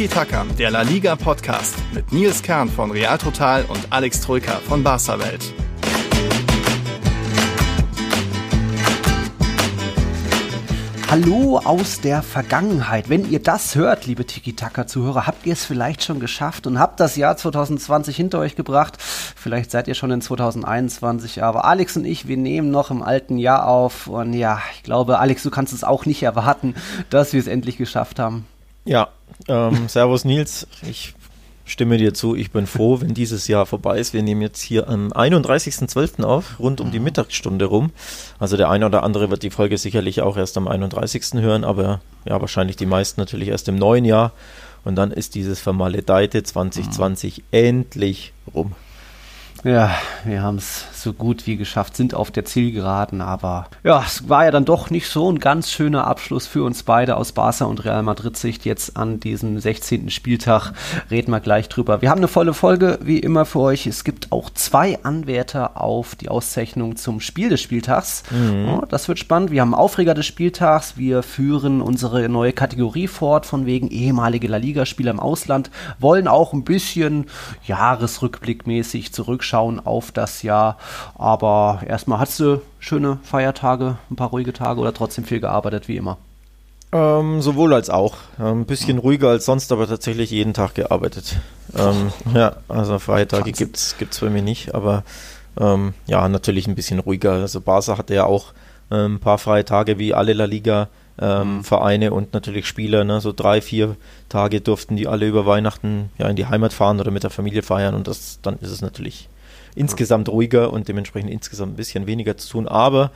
Tiki Taka, der La Liga Podcast mit Nils Kern von Real Total und Alex Troika von Barca Welt. Hallo aus der Vergangenheit. Wenn ihr das hört, liebe Tiki-Taka-Zuhörer, habt ihr es vielleicht schon geschafft und habt das Jahr 2020 hinter euch gebracht. Vielleicht seid ihr schon in 2021, aber Alex und ich, wir nehmen noch im alten Jahr auf. Und ja, ich glaube, Alex, du kannst es auch nicht erwarten, dass wir es endlich geschafft haben. Ja, ähm, Servus Nils. Ich stimme dir zu. Ich bin froh, wenn dieses Jahr vorbei ist. Wir nehmen jetzt hier am 31.12. auf, rund um die Mittagsstunde rum. Also der eine oder andere wird die Folge sicherlich auch erst am 31. hören, aber ja, wahrscheinlich die meisten natürlich erst im neuen Jahr. Und dann ist dieses vermaledeite 2020 mhm. endlich rum. Ja, wir haben es so gut wie geschafft, sind auf der Zielgeraden, aber ja, es war ja dann doch nicht so ein ganz schöner Abschluss für uns beide aus Barca und Real Madrid Sicht jetzt an diesem 16. Spieltag. Reden wir gleich drüber. Wir haben eine volle Folge wie immer für euch. Es gibt auch zwei Anwärter auf die Auszeichnung zum Spiel des Spieltags. Mhm. Oh, das wird spannend. Wir haben Aufreger des Spieltags. Wir führen unsere neue Kategorie fort von wegen ehemalige La Liga Spieler im Ausland, wollen auch ein bisschen Jahresrückblickmäßig zurückschauen schauen auf das Jahr. Aber erstmal hast du schöne Feiertage, ein paar ruhige Tage oder trotzdem viel gearbeitet wie immer? Ähm, sowohl als auch. Ein bisschen ja. ruhiger als sonst, aber tatsächlich jeden Tag gearbeitet. Ähm, ja, also Feiertage gibt es bei mir nicht, aber ähm, ja, natürlich ein bisschen ruhiger. Also Barca hatte ja auch ähm, ein paar freie Tage wie alle La Liga. Ähm, mhm. Vereine und natürlich Spieler, ne? so drei, vier Tage durften die alle über Weihnachten ja in die Heimat fahren oder mit der Familie feiern und das dann ist es natürlich insgesamt ruhiger und dementsprechend insgesamt ein bisschen weniger zu tun. Aber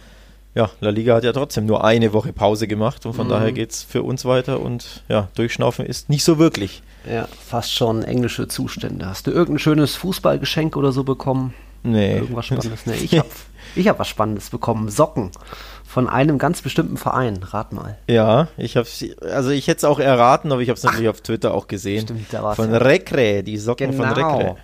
ja, La Liga hat ja trotzdem nur eine Woche Pause gemacht und von mhm. daher geht es für uns weiter und ja, durchschnaufen ist nicht so wirklich. Ja, fast schon englische Zustände. Hast du irgendein schönes Fußballgeschenk oder so bekommen? Nee. Irgendwas Spannendes? Nee, ich habe ich hab was Spannendes bekommen. Socken von einem ganz bestimmten Verein. Rat mal. Ja, ich habe also ich hätte es auch erraten, aber ich habe es natürlich auf Twitter auch gesehen. Stimmt, da war's von ja. Recre, die Socken genau. von Recre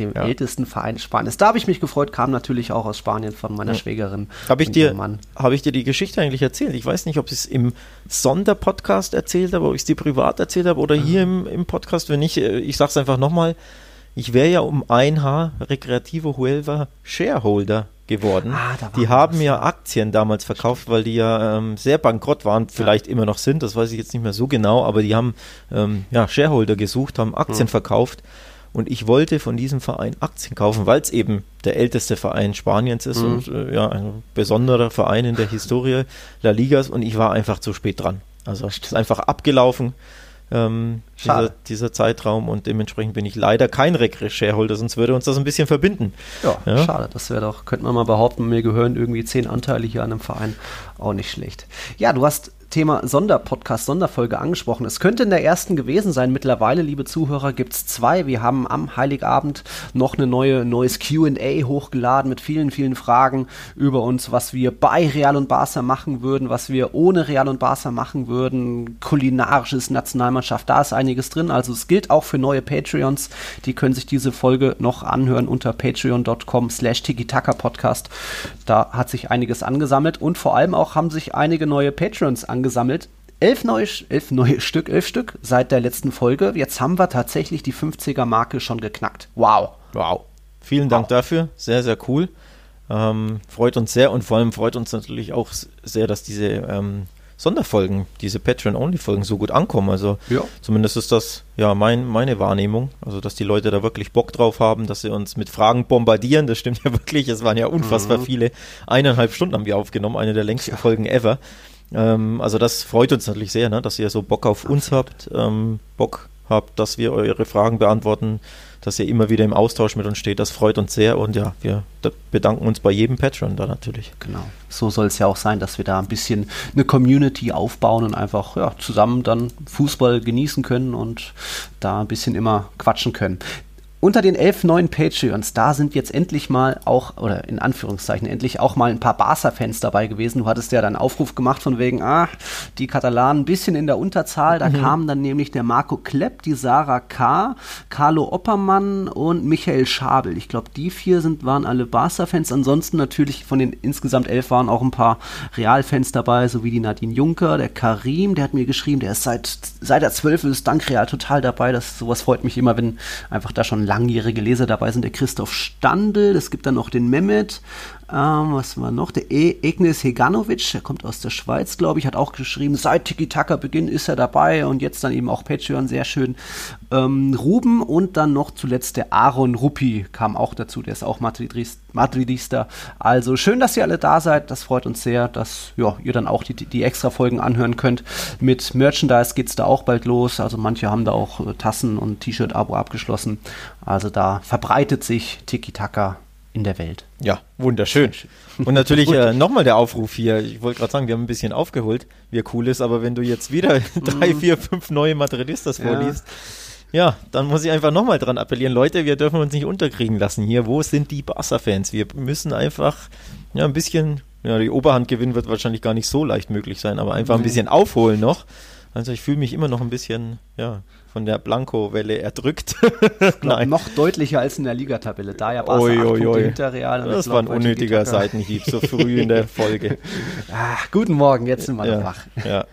dem ja. ältesten Verein Spaniens. Da habe ich mich gefreut, kam natürlich auch aus Spanien von meiner ja. Schwägerin. Habe ich, dir, hab ich dir die Geschichte eigentlich erzählt? Ich weiß nicht, ob ich es im Sonderpodcast erzählt habe, ob ich es dir privat erzählt habe oder hier im, im Podcast. Wenn nicht, äh, ich sage es einfach nochmal. Ich wäre ja um ein Haar Recreativo Huelva Shareholder geworden. Ah, die haben was. ja Aktien damals verkauft, weil die ja ähm, sehr bankrott waren, vielleicht ja. immer noch sind, das weiß ich jetzt nicht mehr so genau, aber die haben ähm, ja, Shareholder gesucht, haben Aktien hm. verkauft und ich wollte von diesem Verein Aktien kaufen, weil es eben der älteste Verein Spaniens ist mhm. und äh, ja, ein besonderer Verein in der Historie La Ligas und ich war einfach zu spät dran. Also es ist einfach abgelaufen, ähm, dieser, dieser, Zeitraum und dementsprechend bin ich leider kein Regret-Shareholder, sonst würde uns das ein bisschen verbinden. Ja, ja? schade. Das wäre doch, könnte man mal behaupten, mir gehören irgendwie zehn Anteile hier an einem Verein. Auch nicht schlecht. Ja, du hast Thema Sonderpodcast, Sonderfolge angesprochen. Es könnte in der ersten gewesen sein. Mittlerweile, liebe Zuhörer, gibt es zwei. Wir haben am Heiligabend noch eine neue, neues QA hochgeladen mit vielen, vielen Fragen über uns, was wir bei Real und Barca machen würden, was wir ohne Real und Barca machen würden, kulinarisches Nationalmannschaft, da ist einiges drin. Also es gilt auch für neue Patreons. Die können sich diese Folge noch anhören unter patreon.com slash Podcast. Da hat sich einiges angesammelt und vor allem auch haben sich einige neue Patreons angesammelt angesammelt. Elf neue, elf neue Stück, elf Stück seit der letzten Folge. Jetzt haben wir tatsächlich die 50er-Marke schon geknackt. Wow. Wow. Vielen Dank wow. dafür. Sehr, sehr cool. Ähm, freut uns sehr und vor allem freut uns natürlich auch sehr, dass diese ähm, Sonderfolgen, diese Patreon-Only-Folgen so gut ankommen. Also ja. zumindest ist das ja mein, meine Wahrnehmung. Also dass die Leute da wirklich Bock drauf haben, dass sie uns mit Fragen bombardieren. Das stimmt ja wirklich. Es waren ja unfassbar mhm. viele. Eineinhalb Stunden haben wir aufgenommen, eine der längsten ja. Folgen ever. Ähm, also das freut uns natürlich sehr, ne, dass ihr so Bock auf uns habt, ähm, Bock habt, dass wir eure Fragen beantworten, dass ihr immer wieder im Austausch mit uns steht. Das freut uns sehr und ja, wir bedanken uns bei jedem Patron da natürlich. Genau. So soll es ja auch sein, dass wir da ein bisschen eine Community aufbauen und einfach ja, zusammen dann Fußball genießen können und da ein bisschen immer quatschen können. Unter den elf neuen Patreons, da sind jetzt endlich mal auch, oder in Anführungszeichen endlich auch mal ein paar Barca-Fans dabei gewesen. Du hattest ja dann Aufruf gemacht von wegen, ah, die Katalanen ein bisschen in der Unterzahl. Da mhm. kamen dann nämlich der Marco Klepp, die Sarah K., Carlo Oppermann und Michael Schabel. Ich glaube, die vier sind, waren alle Barca-Fans. Ansonsten natürlich von den insgesamt elf waren auch ein paar Real-Fans dabei, sowie die Nadine Juncker, der Karim, der hat mir geschrieben, der ist seit, seit er zwölf ist, dank Real total dabei. Das, sowas freut mich immer, wenn einfach da schon langjährige Leser dabei sind. Der Christoph Standel, es gibt dann noch den Mehmet, ähm, was war noch? Der e Egnes Heganovic, der kommt aus der Schweiz, glaube ich, hat auch geschrieben, seit Tiki-Taka-Beginn ist er dabei und jetzt dann eben auch Patreon, sehr schön. Ähm, Ruben und dann noch zuletzt der Aaron Ruppi kam auch dazu, der ist auch Madridist, Madridista. Also schön, dass ihr alle da seid, das freut uns sehr, dass ja, ihr dann auch die, die extra Folgen anhören könnt. Mit Merchandise geht es da auch bald los, also manche haben da auch äh, Tassen und T-Shirt-Abo abgeschlossen. Also da verbreitet sich Tiki-Taka in der Welt. Ja, wunderschön. Und natürlich äh, nochmal der Aufruf hier. Ich wollte gerade sagen, wir haben ein bisschen aufgeholt, wie cool ist, aber wenn du jetzt wieder drei, vier, fünf neue Madridistas ja. vorliest, ja, dann muss ich einfach nochmal dran appellieren. Leute, wir dürfen uns nicht unterkriegen lassen hier. Wo sind die Barca-Fans? Wir müssen einfach ja, ein bisschen, ja, die Oberhand gewinnen wird wahrscheinlich gar nicht so leicht möglich sein, aber einfach ein bisschen aufholen noch. Also ich fühle mich immer noch ein bisschen, ja, von der Blanco-Welle erdrückt. Nein. Noch deutlicher als in der Ligatabelle. Da ja Barca oi, oi, oi. hinter Real. das war ein unnötiger Seitenhieb, so früh in der Folge. Ach, guten Morgen, jetzt sind wir ja, noch wach. Ja.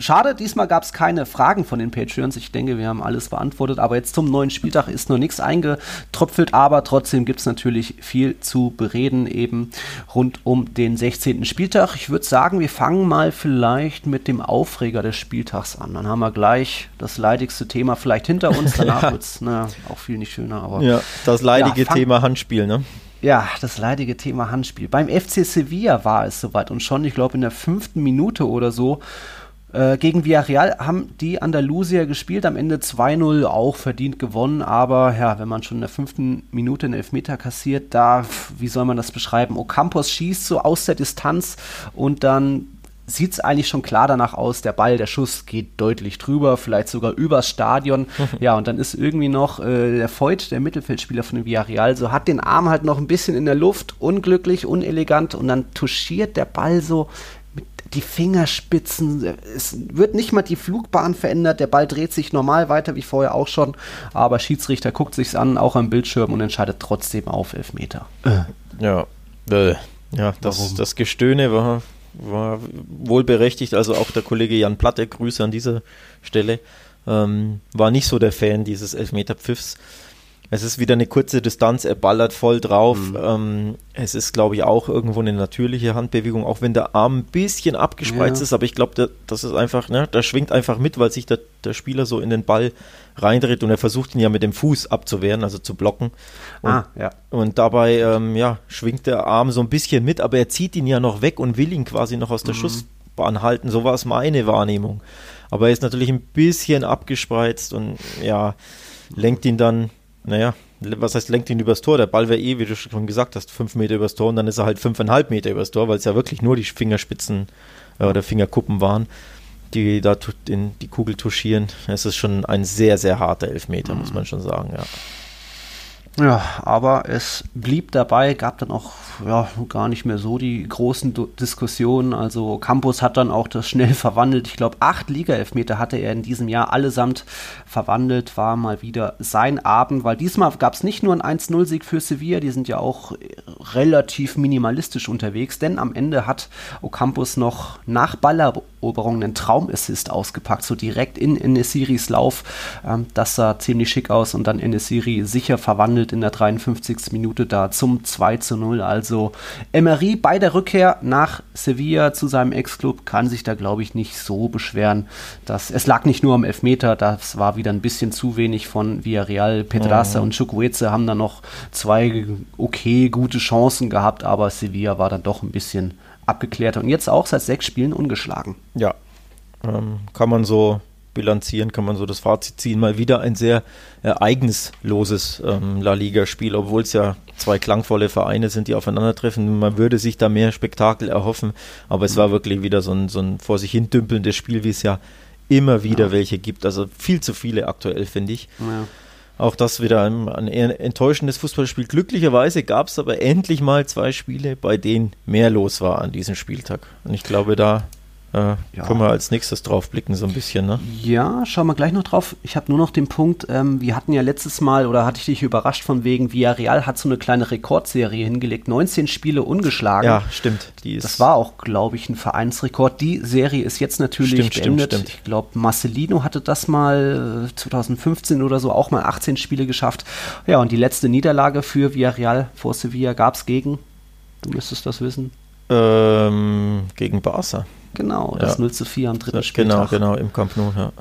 Schade, diesmal gab es keine Fragen von den Patreons. Ich denke, wir haben alles beantwortet. Aber jetzt zum neuen Spieltag ist noch nichts eingetröpfelt. Aber trotzdem gibt es natürlich viel zu bereden, eben rund um den 16. Spieltag. Ich würde sagen, wir fangen mal vielleicht mit dem Aufreger des Spieltags an. Dann haben wir gleich das leidigste Thema vielleicht hinter uns. Danach ja. wird es auch viel nicht schöner. Aber, ja, das leidige ja, Thema Handspiel, ne? Ja, das leidige Thema Handspiel. Beim FC Sevilla war es soweit und schon, ich glaube, in der fünften Minute oder so äh, gegen Villarreal haben die Andalusier gespielt, am Ende 2-0 auch verdient gewonnen, aber ja, wenn man schon in der fünften Minute einen Elfmeter kassiert, da, wie soll man das beschreiben? Ocampos schießt so aus der Distanz und dann sieht es eigentlich schon klar danach aus, der Ball, der Schuss geht deutlich drüber, vielleicht sogar übers Stadion. ja, und dann ist irgendwie noch äh, der Voigt, der Mittelfeldspieler von dem Villarreal, so hat den Arm halt noch ein bisschen in der Luft, unglücklich, unelegant und dann touchiert der Ball so die Fingerspitzen, es wird nicht mal die Flugbahn verändert, der Ball dreht sich normal weiter wie vorher auch schon, aber Schiedsrichter guckt sich's an, auch am Bildschirm und entscheidet trotzdem auf Elfmeter. Äh. Ja, äh. ja, das, das Gestöhne war, war wohl berechtigt, also auch der Kollege Jan Platte, Grüße an dieser Stelle, ähm, war nicht so der Fan dieses Elfmeterpfiffs. Es ist wieder eine kurze Distanz, er ballert voll drauf. Mhm. Ähm, es ist, glaube ich, auch irgendwo eine natürliche Handbewegung, auch wenn der Arm ein bisschen abgespreizt ja. ist, aber ich glaube, das ist einfach, ne, da schwingt einfach mit, weil sich der, der Spieler so in den Ball reindreht und er versucht ihn ja mit dem Fuß abzuwehren, also zu blocken. Und, ah, ja. und dabei, ähm, ja, schwingt der Arm so ein bisschen mit, aber er zieht ihn ja noch weg und will ihn quasi noch aus der mhm. Schussbahn halten. So war es meine Wahrnehmung. Aber er ist natürlich ein bisschen abgespreizt und ja, lenkt ihn dann naja, was heißt, lenkt ihn übers Tor? Der Ball wäre eh, wie du schon gesagt hast, fünf Meter übers Tor und dann ist er halt fünfeinhalb Meter übers Tor, weil es ja wirklich nur die Fingerspitzen äh, oder Fingerkuppen waren, die da in die Kugel touchieren. Es ist schon ein sehr, sehr harter Elfmeter, mhm. muss man schon sagen, ja. Ja, aber es blieb dabei, gab dann auch ja, gar nicht mehr so die großen D Diskussionen. Also Campus hat dann auch das schnell verwandelt. Ich glaube, acht Liga-Elfmeter hatte er in diesem Jahr allesamt verwandelt. War mal wieder sein Abend, weil diesmal gab es nicht nur einen 1-0-Sieg für Sevilla, die sind ja auch relativ minimalistisch unterwegs, denn am Ende hat Ocampos noch nach Balleroberung einen Traumassist ausgepackt, so direkt in Enesiris Lauf. Ähm, das sah ziemlich schick aus und dann Enesiri sicher verwandelt in der 53. Minute da zum 2 0. Also Emery bei der Rückkehr nach Sevilla zu seinem Ex-Club kann sich da, glaube ich, nicht so beschweren. Dass, es lag nicht nur am Elfmeter, das war wieder ein bisschen zu wenig von Villarreal. Pedraza mhm. und Chukwueze haben da noch zwei okay, gute Chancen gehabt, aber Sevilla war dann doch ein bisschen abgeklärter und jetzt auch seit sechs Spielen ungeschlagen. Ja, ähm, kann man so bilanzieren, kann man so das Fazit ziehen. Mal wieder ein sehr ereignisloses ähm, La Liga-Spiel, obwohl es ja zwei klangvolle Vereine sind, die aufeinandertreffen. Man würde sich da mehr Spektakel erhoffen, aber es war mhm. wirklich wieder so ein, so ein vor sich hin dümpelndes Spiel, wie es ja immer wieder ja. welche gibt. Also viel zu viele aktuell, finde ich. Ja. Auch das wieder ein, ein enttäuschendes Fußballspiel. Glücklicherweise gab es aber endlich mal zwei Spiele, bei denen mehr los war an diesem Spieltag. Und ich glaube, da äh, ja. Können wir als nächstes drauf blicken, so ein bisschen, ne? Ja, schauen wir gleich noch drauf. Ich habe nur noch den Punkt, ähm, wir hatten ja letztes Mal, oder hatte ich dich überrascht von wegen, Villarreal hat so eine kleine Rekordserie hingelegt, 19 Spiele ungeschlagen. Ja, stimmt. das war auch, glaube ich, ein Vereinsrekord. Die Serie ist jetzt natürlich stimmt, beendet. Stimmt, stimmt. Ich glaube, Marcelino hatte das mal 2015 äh, oder so auch mal 18 Spiele geschafft. Ja, und die letzte Niederlage für Villarreal vor Sevilla gab es gegen, du müsstest das wissen. Ähm, gegen Barca. Genau, das ja. 0 zu 4 am dritten ja, Spieltag. Genau, genau, im Camp Nou, ja.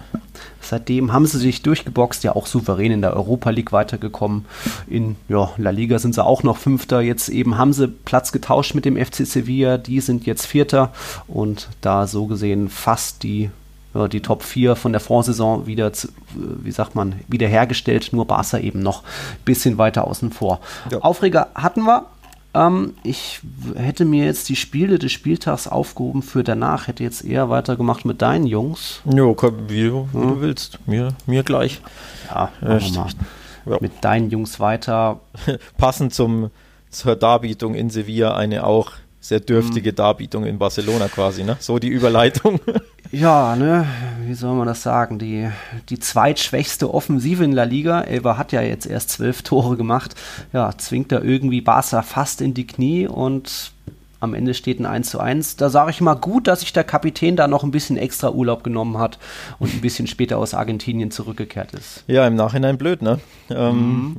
Seitdem haben sie sich durchgeboxt, ja auch souverän in der Europa League weitergekommen. In ja, La Liga sind sie auch noch Fünfter. Jetzt eben haben sie Platz getauscht mit dem FC Sevilla. Die sind jetzt Vierter und da so gesehen fast die, ja, die Top 4 von der Vorsaison wieder, zu, wie sagt man, wiederhergestellt. Nur Barca eben noch ein bisschen weiter außen vor. Ja. Aufreger hatten wir. Ähm, ich hätte mir jetzt die Spiele des Spieltags aufgehoben für danach, hätte jetzt eher weitergemacht mit deinen Jungs. Jo, wie, wie ja. du willst. Mir, mir gleich. Ja, Echt. Ja. Mit deinen Jungs weiter. Passend zum, zur Darbietung in Sevilla eine auch sehr dürftige mhm. Darbietung in Barcelona quasi, ne? So die Überleitung. Ja, ne, wie soll man das sagen? Die, die zweitschwächste Offensive in La Liga. Elva hat ja jetzt erst zwölf Tore gemacht. Ja, zwingt da irgendwie Barca fast in die Knie und am Ende steht ein 1 zu 1. Da sage ich mal gut, dass sich der Kapitän da noch ein bisschen extra Urlaub genommen hat und ein bisschen später aus Argentinien zurückgekehrt ist. Ja, im Nachhinein blöd, ne? Ähm, mhm.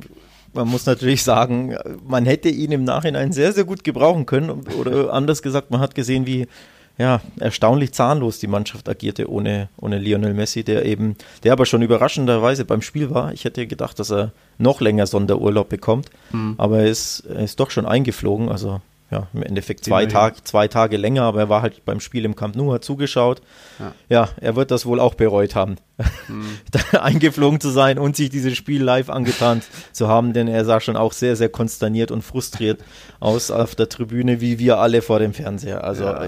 Man muss natürlich sagen, man hätte ihn im Nachhinein sehr, sehr gut gebrauchen können. Oder anders gesagt, man hat gesehen, wie ja, erstaunlich zahnlos die Mannschaft agierte ohne, ohne Lionel Messi, der eben, der aber schon überraschenderweise beim Spiel war. Ich hätte gedacht, dass er noch länger Sonderurlaub bekommt, mhm. aber er ist, er ist doch schon eingeflogen. Also ja, im Endeffekt zwei, Tag, zwei Tage länger, aber er war halt beim Spiel im Camp Nou, hat zugeschaut. Ja, ja er wird das wohl auch bereut haben, mhm. eingeflogen zu sein und sich dieses Spiel live angetan zu haben, denn er sah schon auch sehr, sehr konsterniert und frustriert aus auf der Tribüne, wie wir alle vor dem Fernseher. Also ja,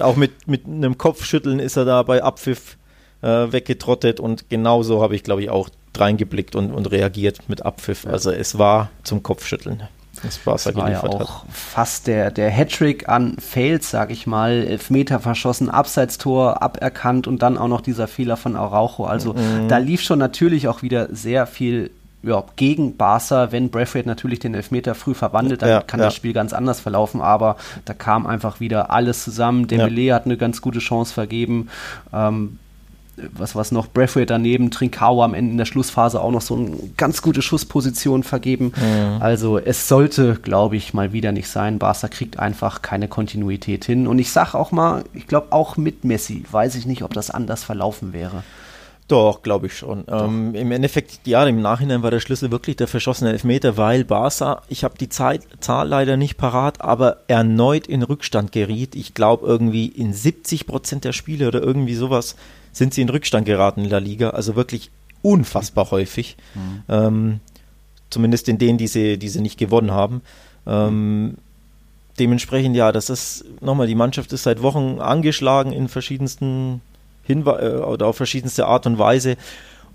auch mit, mit einem Kopfschütteln ist er da bei Abpfiff äh, weggetrottet und genauso habe ich, glaube ich, auch reingeblickt und, und reagiert mit Abpfiff. Also es war zum Kopfschütteln das Barca war ja auch hat. fast der, der Hattrick an Fails, sag ich mal. Elfmeter verschossen, Abseitstor aberkannt und dann auch noch dieser Fehler von Araujo. Also mhm. da lief schon natürlich auch wieder sehr viel ja, gegen Barca, wenn Braithwaite natürlich den Elfmeter früh verwandelt, dann ja, kann ja. das Spiel ganz anders verlaufen, aber da kam einfach wieder alles zusammen. Dembele ja. hat eine ganz gute Chance vergeben. Ähm, was was noch, Braithwaite daneben, Trincao am Ende in der Schlussphase auch noch so eine ganz gute Schussposition vergeben. Mhm. Also es sollte, glaube ich, mal wieder nicht sein. Barca kriegt einfach keine Kontinuität hin. Und ich sage auch mal, ich glaube auch mit Messi, weiß ich nicht, ob das anders verlaufen wäre. Doch, glaube ich schon. Ähm, Im Endeffekt, ja, im Nachhinein war der Schlüssel wirklich der verschossene Elfmeter, weil Barca, ich habe die Zeit, Zahl leider nicht parat, aber erneut in Rückstand geriet. Ich glaube irgendwie in 70 Prozent der Spiele oder irgendwie sowas sind sie in Rückstand geraten in der Liga. Also wirklich unfassbar häufig. Mhm. Ähm, zumindest in denen, die sie, die sie nicht gewonnen haben. Ähm, dementsprechend, ja, das ist nochmal, die Mannschaft ist seit Wochen angeschlagen in verschiedensten Hinwe äh, oder auf verschiedenste Art und Weise.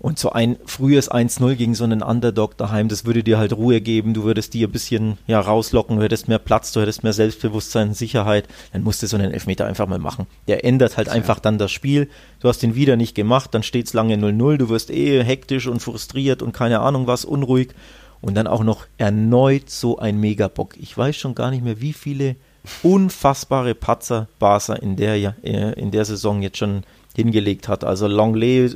Und so ein frühes 1-0 gegen so einen Underdog daheim, das würde dir halt Ruhe geben, du würdest dir ein bisschen ja, rauslocken, du hättest mehr Platz, du hättest mehr Selbstbewusstsein, Sicherheit, dann musst du so einen Elfmeter einfach mal machen. Der ändert halt ja. einfach dann das Spiel. Du hast ihn wieder nicht gemacht, dann steht es lange 0-0, du wirst eh hektisch und frustriert und keine Ahnung was, unruhig. Und dann auch noch erneut so ein Megabock. Ich weiß schon gar nicht mehr, wie viele unfassbare Patzer Barca in der, äh, in der Saison jetzt schon hingelegt hat. Also Longley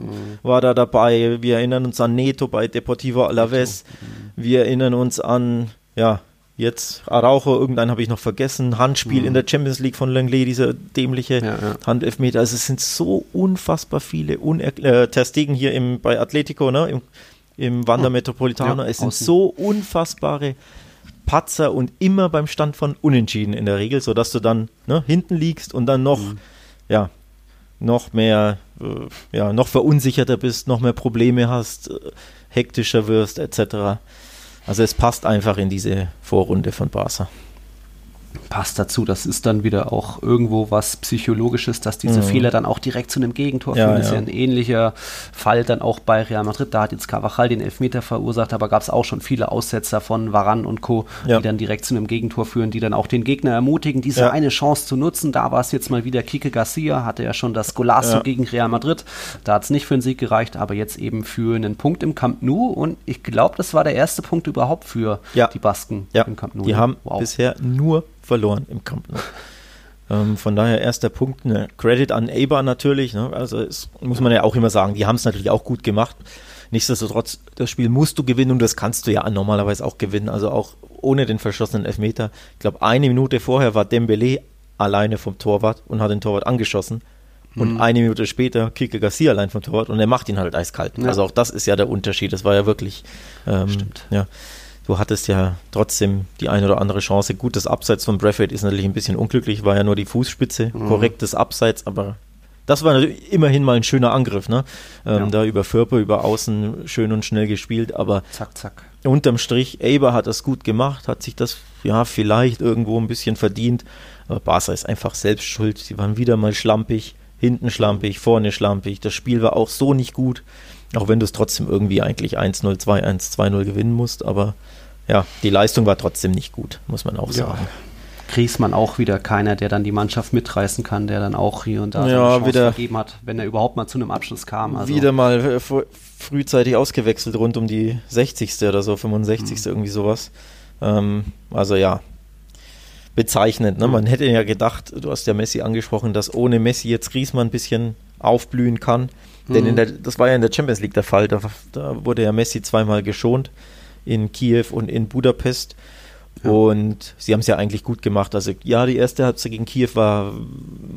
mhm. war da dabei. Wir erinnern uns an Neto bei Deportivo Alaves. Mhm. Wir erinnern uns an, ja, jetzt Araujo, irgendeinen habe ich noch vergessen. Handspiel mhm. in der Champions League von Langley, dieser dämliche ja, ja. Handelfmeter. Also es sind so unfassbar viele. Uner äh, Terstegen hier im, bei Atletico, ne? im, im Wander Metropolitano. Ja, es sind außen. so unfassbare Patzer und immer beim Stand von Unentschieden in der Regel, sodass du dann ne, hinten liegst und dann noch mhm. ja, noch mehr, äh, ja, noch verunsicherter bist, noch mehr Probleme hast, äh, hektischer wirst, etc. Also es passt einfach in diese Vorrunde von Barca. Passt dazu. Das ist dann wieder auch irgendwo was Psychologisches, dass diese mhm. Fehler dann auch direkt zu einem Gegentor ja, führen. Das ist ja ein ähnlicher Fall dann auch bei Real Madrid. Da hat jetzt Carvajal den Elfmeter verursacht, aber gab es auch schon viele Aussetzer von Varan und Co., ja. die dann direkt zu einem Gegentor führen, die dann auch den Gegner ermutigen, diese eine Chance zu nutzen. Da war es jetzt mal wieder Kike Garcia, hatte ja schon das Golasso gegen Real Madrid. Da hat es nicht für einen Sieg gereicht, aber jetzt eben für einen Punkt im Camp Nou. Und ich glaube, das war der erste Punkt überhaupt für die Basken im Camp Nou. Die haben wow. bisher nur verloren im Camp Nou. Ähm, von daher erster Punkt, ne, Credit an Eber natürlich. Ne? Also es, muss man ja auch immer sagen, die haben es natürlich auch gut gemacht. Nichtsdestotrotz, das Spiel musst du gewinnen und das kannst du ja normalerweise auch gewinnen. Also auch ohne den verschossenen Elfmeter. Ich glaube, eine Minute vorher war Dembele alleine vom Torwart und hat den Torwart angeschossen. Und mhm. eine Minute später Kike Garcia allein vom Torwart und er macht ihn halt eiskalt. Ja. Also auch das ist ja der Unterschied. Das war ja wirklich. Ähm, Stimmt. Ja du hattest ja trotzdem die eine oder andere Chance. Gut, das Abseits von Braithwaite ist natürlich ein bisschen unglücklich, war ja nur die Fußspitze, mhm. korrektes Abseits, aber das war immerhin mal ein schöner Angriff, ne? Ähm, ja. Da über Förper, über Außen schön und schnell gespielt, aber zack, zack. Unterm Strich, Eber hat das gut gemacht, hat sich das ja vielleicht irgendwo ein bisschen verdient, aber Barca ist einfach selbst schuld. Sie waren wieder mal schlampig, hinten schlampig, vorne schlampig. Das Spiel war auch so nicht gut, auch wenn du es trotzdem irgendwie eigentlich 1-0, 2-1, 2-0 gewinnen musst, aber ja, die Leistung war trotzdem nicht gut, muss man auch sagen. Ja. Griesmann auch wieder keiner, der dann die Mannschaft mitreißen kann, der dann auch hier und da ja, Chance wieder, vergeben hat, wenn er überhaupt mal zu einem Abschluss kam. Also. Wieder mal äh, frühzeitig ausgewechselt, rund um die 60. oder so, 65. Mhm. irgendwie sowas. Ähm, also ja, bezeichnend. Ne? Mhm. Man hätte ja gedacht, du hast ja Messi angesprochen, dass ohne Messi jetzt Griesmann ein bisschen aufblühen kann. Mhm. Denn in mhm. der, das war ja in der Champions League der Fall. Da, da wurde ja Messi zweimal geschont in Kiew und in Budapest. Ja. Und sie haben es ja eigentlich gut gemacht. Also ja, die erste Halbzeit gegen Kiew war,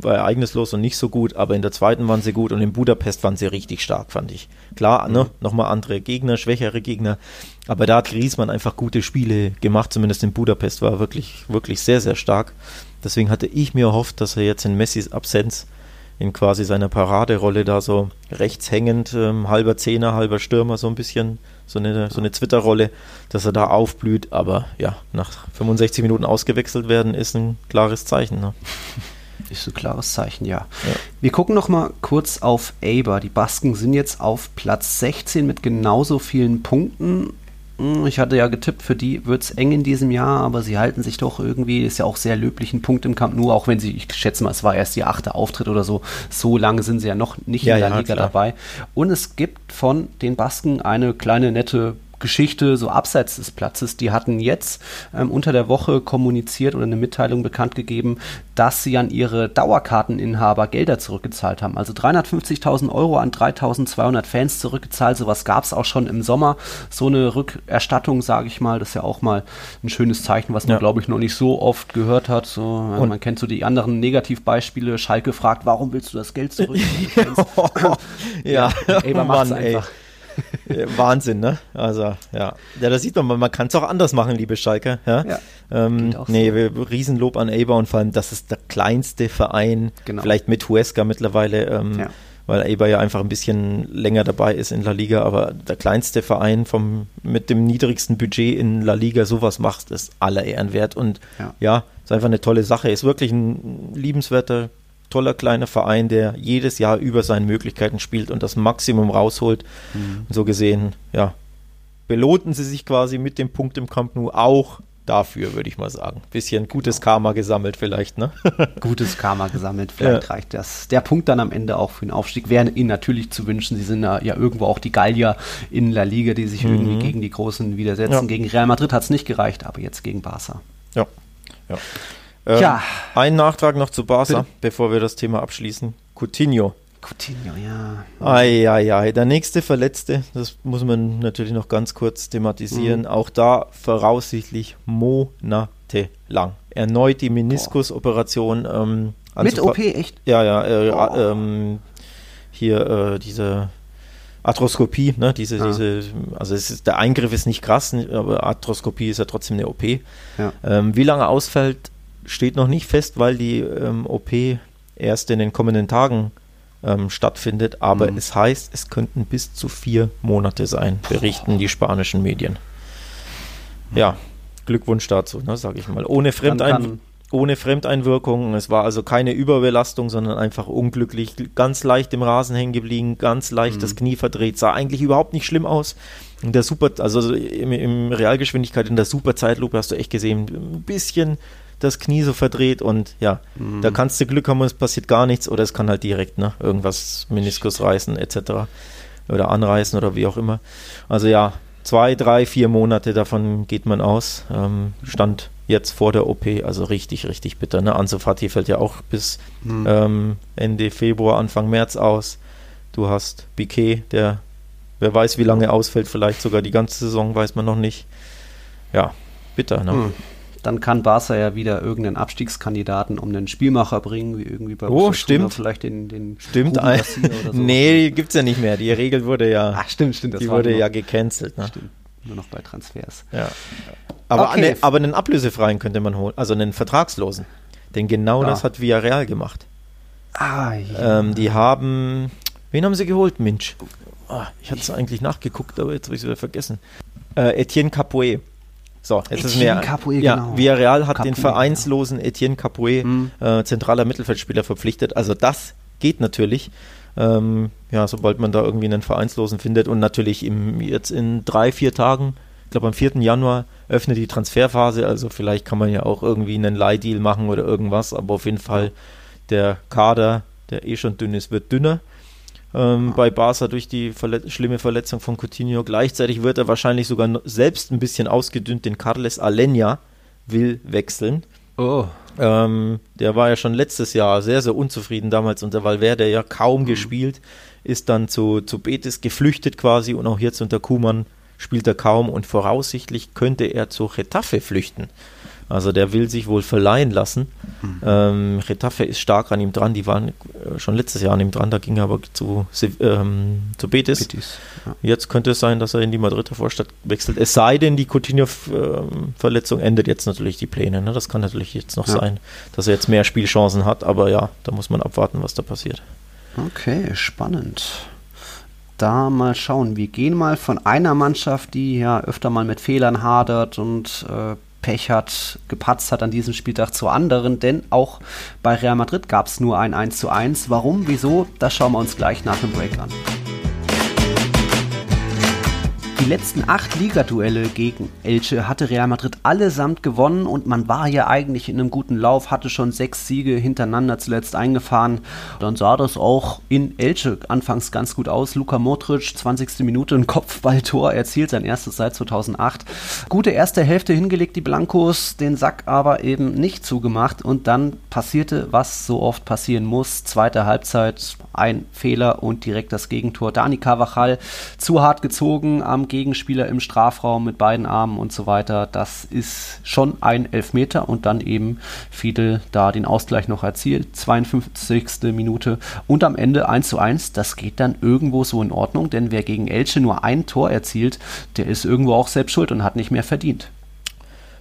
war ereignislos und nicht so gut, aber in der zweiten waren sie gut und in Budapest waren sie richtig stark, fand ich. Klar, mhm. ne, nochmal andere Gegner, schwächere Gegner, aber da hat Griezmann einfach gute Spiele gemacht, zumindest in Budapest war wirklich, wirklich sehr, sehr stark. Deswegen hatte ich mir erhofft, dass er jetzt in Messis Absenz in quasi seiner Paraderolle da so rechts hängend, ähm, halber Zehner, halber Stürmer, so ein bisschen, so eine, so eine Zwitterrolle, dass er da aufblüht. Aber ja, nach 65 Minuten ausgewechselt werden, ist ein klares Zeichen. Ne? Ist ein klares Zeichen, ja. ja. Wir gucken noch mal kurz auf Aber. Die Basken sind jetzt auf Platz 16 mit genauso vielen Punkten ich hatte ja getippt, für die wird es eng in diesem Jahr, aber sie halten sich doch irgendwie, ist ja auch sehr löblich ein Punkt im Camp nur, auch wenn sie, ich schätze mal, es war erst ihr achter Auftritt oder so, so lange sind sie ja noch nicht ja, in der ja, Liga klar. dabei. Und es gibt von den Basken eine kleine nette Geschichte so abseits des Platzes. Die hatten jetzt ähm, unter der Woche kommuniziert oder eine Mitteilung bekannt gegeben, dass sie an ihre Dauerkarteninhaber Gelder zurückgezahlt haben. Also 350.000 Euro an 3.200 Fans zurückgezahlt. Sowas gab es auch schon im Sommer. So eine Rückerstattung, sage ich mal, das ist ja auch mal ein schönes Zeichen, was man, ja. glaube ich, noch nicht so oft gehört hat. So, Und man kennt so die anderen Negativbeispiele. Schalke fragt, warum willst du das Geld zurück? ja, ja. Eber macht einfach. Ey. Wahnsinn, ne? Also, ja. Ja, da sieht man, man kann es auch anders machen, liebe Schalke. Ja. ja ähm, nee, so. Riesenlob an Eber und vor allem, das ist der kleinste Verein, genau. vielleicht mit Huesca mittlerweile, ähm, ja. weil Eber ja einfach ein bisschen länger dabei ist in La Liga, aber der kleinste Verein vom, mit dem niedrigsten Budget in La Liga sowas macht, ist aller Ehren wert und ja, ja ist einfach eine tolle Sache. Ist wirklich ein liebenswerter toller kleiner Verein, der jedes Jahr über seinen Möglichkeiten spielt und das Maximum rausholt. Mhm. Und so gesehen, ja, belohnten sie sich quasi mit dem Punkt im Camp Nou auch dafür, würde ich mal sagen. Bisschen gutes Karma gesammelt vielleicht, ne? gutes Karma gesammelt, vielleicht ja. reicht das. Der Punkt dann am Ende auch für den Aufstieg wäre ihnen natürlich zu wünschen. Sie sind ja, irgendwo auch die Gallier in La Liga, die sich mhm. irgendwie gegen die Großen widersetzen. Ja. Gegen Real Madrid hat es nicht gereicht, aber jetzt gegen Barca. Ja. ja. Ähm, ja. Ein Nachtrag noch zu Barca, Bitte? bevor wir das Thema abschließen. Coutinho. Coutinho, ja. Eieiei, der nächste Verletzte, das muss man natürlich noch ganz kurz thematisieren. Mhm. Auch da voraussichtlich monatelang. Erneut die Meniskusoperation. Ähm, Mit OP, echt? Ja, ja. Äh, oh. ähm, hier äh, diese Arthroskopie, ne, diese, ja. diese, also ist, der Eingriff ist nicht krass, aber Arthroskopie ist ja trotzdem eine OP. Ja. Ähm, wie lange ausfällt, steht noch nicht fest, weil die ähm, OP erst in den kommenden Tagen ähm, stattfindet. Aber mhm. es heißt, es könnten bis zu vier Monate sein, berichten die spanischen Medien. Ja, Glückwunsch dazu, ne, sage ich mal. Ohne Fremdein ohne Fremdeinwirkung. Es war also keine Überbelastung, sondern einfach unglücklich, ganz leicht im Rasen hängen geblieben, ganz leicht mhm. das Knie verdreht, sah eigentlich überhaupt nicht schlimm aus. In der Super, also im, im Realgeschwindigkeit in der Super Zeitlupe hast du echt gesehen, ein bisschen das Knie so verdreht und ja, mhm. da kannst du Glück haben, es passiert gar nichts oder es kann halt direkt ne, irgendwas Meniskus reißen etc. oder anreißen oder wie auch immer. Also ja, zwei, drei, vier Monate davon geht man aus. Ähm, stand jetzt vor der OP, also richtig, richtig bitter. Ne? Ansu Fati fällt ja auch bis mhm. ähm, Ende Februar, Anfang März aus. Du hast Piquet, der wer weiß, wie lange ausfällt, vielleicht sogar die ganze Saison, weiß man noch nicht. Ja, bitter. Ne? Mhm dann kann Barca ja wieder irgendeinen Abstiegskandidaten um einen Spielmacher bringen, wie irgendwie bei Oh, stimmt. Vielleicht den, den Stimmt. Ein, so. nee, gibt's ja nicht mehr. Die Regel wurde ja. Ach, stimmt, stimmt. die wurde ja gecancelt. Ne? Stimmt. Nur noch bei Transfers. Ja. Aber, okay. eine, aber einen ablösefreien könnte man holen, also einen vertragslosen. Denn genau ja. das hat Villarreal gemacht. Ah, ja. Ähm, die haben. Wen haben sie geholt, Minch? Oh, ich hatte es eigentlich nachgeguckt, aber jetzt habe ich es wieder vergessen. Äh, Etienne Capoe. So, jetzt Etienne ist mir. Capoe, ja, genau. Villarreal hat Capoe, den vereinslosen Etienne Capoe, mhm. äh, zentraler Mittelfeldspieler, verpflichtet. Also das geht natürlich. Ähm, ja, sobald man da irgendwie einen Vereinslosen findet und natürlich im, jetzt in drei, vier Tagen, ich glaube am 4. Januar, öffnet die Transferphase. Also vielleicht kann man ja auch irgendwie einen Leihdeal machen oder irgendwas, aber auf jeden Fall der Kader, der eh schon dünn ist, wird dünner ähm, bei Barca durch die Verlet schlimme Verletzung von Coutinho. Gleichzeitig wird er wahrscheinlich sogar selbst ein bisschen ausgedünnt, denn Carles Alenia will wechseln. Oh. Ähm, der war ja schon letztes Jahr sehr, sehr unzufrieden damals unter Valverde, ja kaum mhm. gespielt, ist dann zu, zu Betis geflüchtet quasi und auch jetzt unter Kuman spielt er kaum und voraussichtlich könnte er zu Getafe flüchten. Also der will sich wohl verleihen lassen. Mhm. Ähm, Retafe ist stark an ihm dran, die waren äh, schon letztes Jahr an ihm dran, da ging er aber zu, ähm, zu Betis. Betis ja. Jetzt könnte es sein, dass er in die Madrider Vorstadt wechselt. Es sei denn, die Coutinho-Verletzung endet jetzt natürlich die Pläne. Ne? Das kann natürlich jetzt noch ja. sein, dass er jetzt mehr Spielchancen hat, aber ja, da muss man abwarten, was da passiert. Okay, spannend da mal schauen. Wir gehen mal von einer Mannschaft, die ja öfter mal mit Fehlern hadert und äh, Pech hat, gepatzt hat an diesem Spieltag zu anderen, denn auch bei Real Madrid gab es nur ein 1 zu 1. Warum, wieso, das schauen wir uns gleich nach dem Break an. Die letzten acht Ligaduelle gegen Elche hatte Real Madrid allesamt gewonnen und man war ja eigentlich in einem guten Lauf, hatte schon sechs Siege hintereinander zuletzt eingefahren. Dann sah das auch in Elche anfangs ganz gut aus. Luka Modric, 20. Minute, ein Kopfballtor, erzielt sein erstes seit 2008. Gute erste Hälfte hingelegt, die Blancos, den Sack aber eben nicht zugemacht und dann passierte, was so oft passieren muss. Zweite Halbzeit, ein Fehler und direkt das Gegentor. Dani Carvajal zu hart gezogen am Gegenspieler im Strafraum mit beiden Armen und so weiter. Das ist schon ein Elfmeter und dann eben Fiedel da den Ausgleich noch erzielt. 52. Minute und am Ende 1 zu 1. Das geht dann irgendwo so in Ordnung, denn wer gegen Elche nur ein Tor erzielt, der ist irgendwo auch selbst schuld und hat nicht mehr verdient.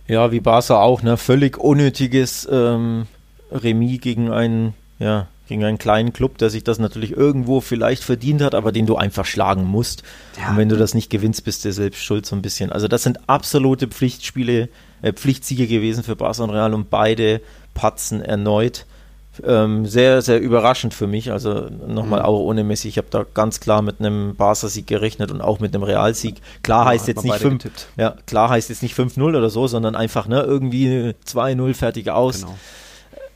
Ja, wie Barca auch, ne? Völlig unnötiges ähm, Remis gegen einen, ja, gegen einen kleinen Club, der sich das natürlich irgendwo vielleicht verdient hat, aber den du einfach schlagen musst. Ja. Und wenn du das nicht gewinnst, bist du selbst schuld so ein bisschen. Also das sind absolute Pflichtspiele, äh, Pflichtsiege gewesen für Barca und Real und beide patzen erneut. Ähm, sehr, sehr überraschend für mich. Also nochmal mhm. auch ohne Messi. Ich habe da ganz klar mit einem Barca-Sieg gerechnet und auch mit einem Realsieg. Klar ja, heißt jetzt nicht 5, ja, klar heißt jetzt nicht 5-0 oder so, sondern einfach ne, irgendwie 2-0 fertig aus. Genau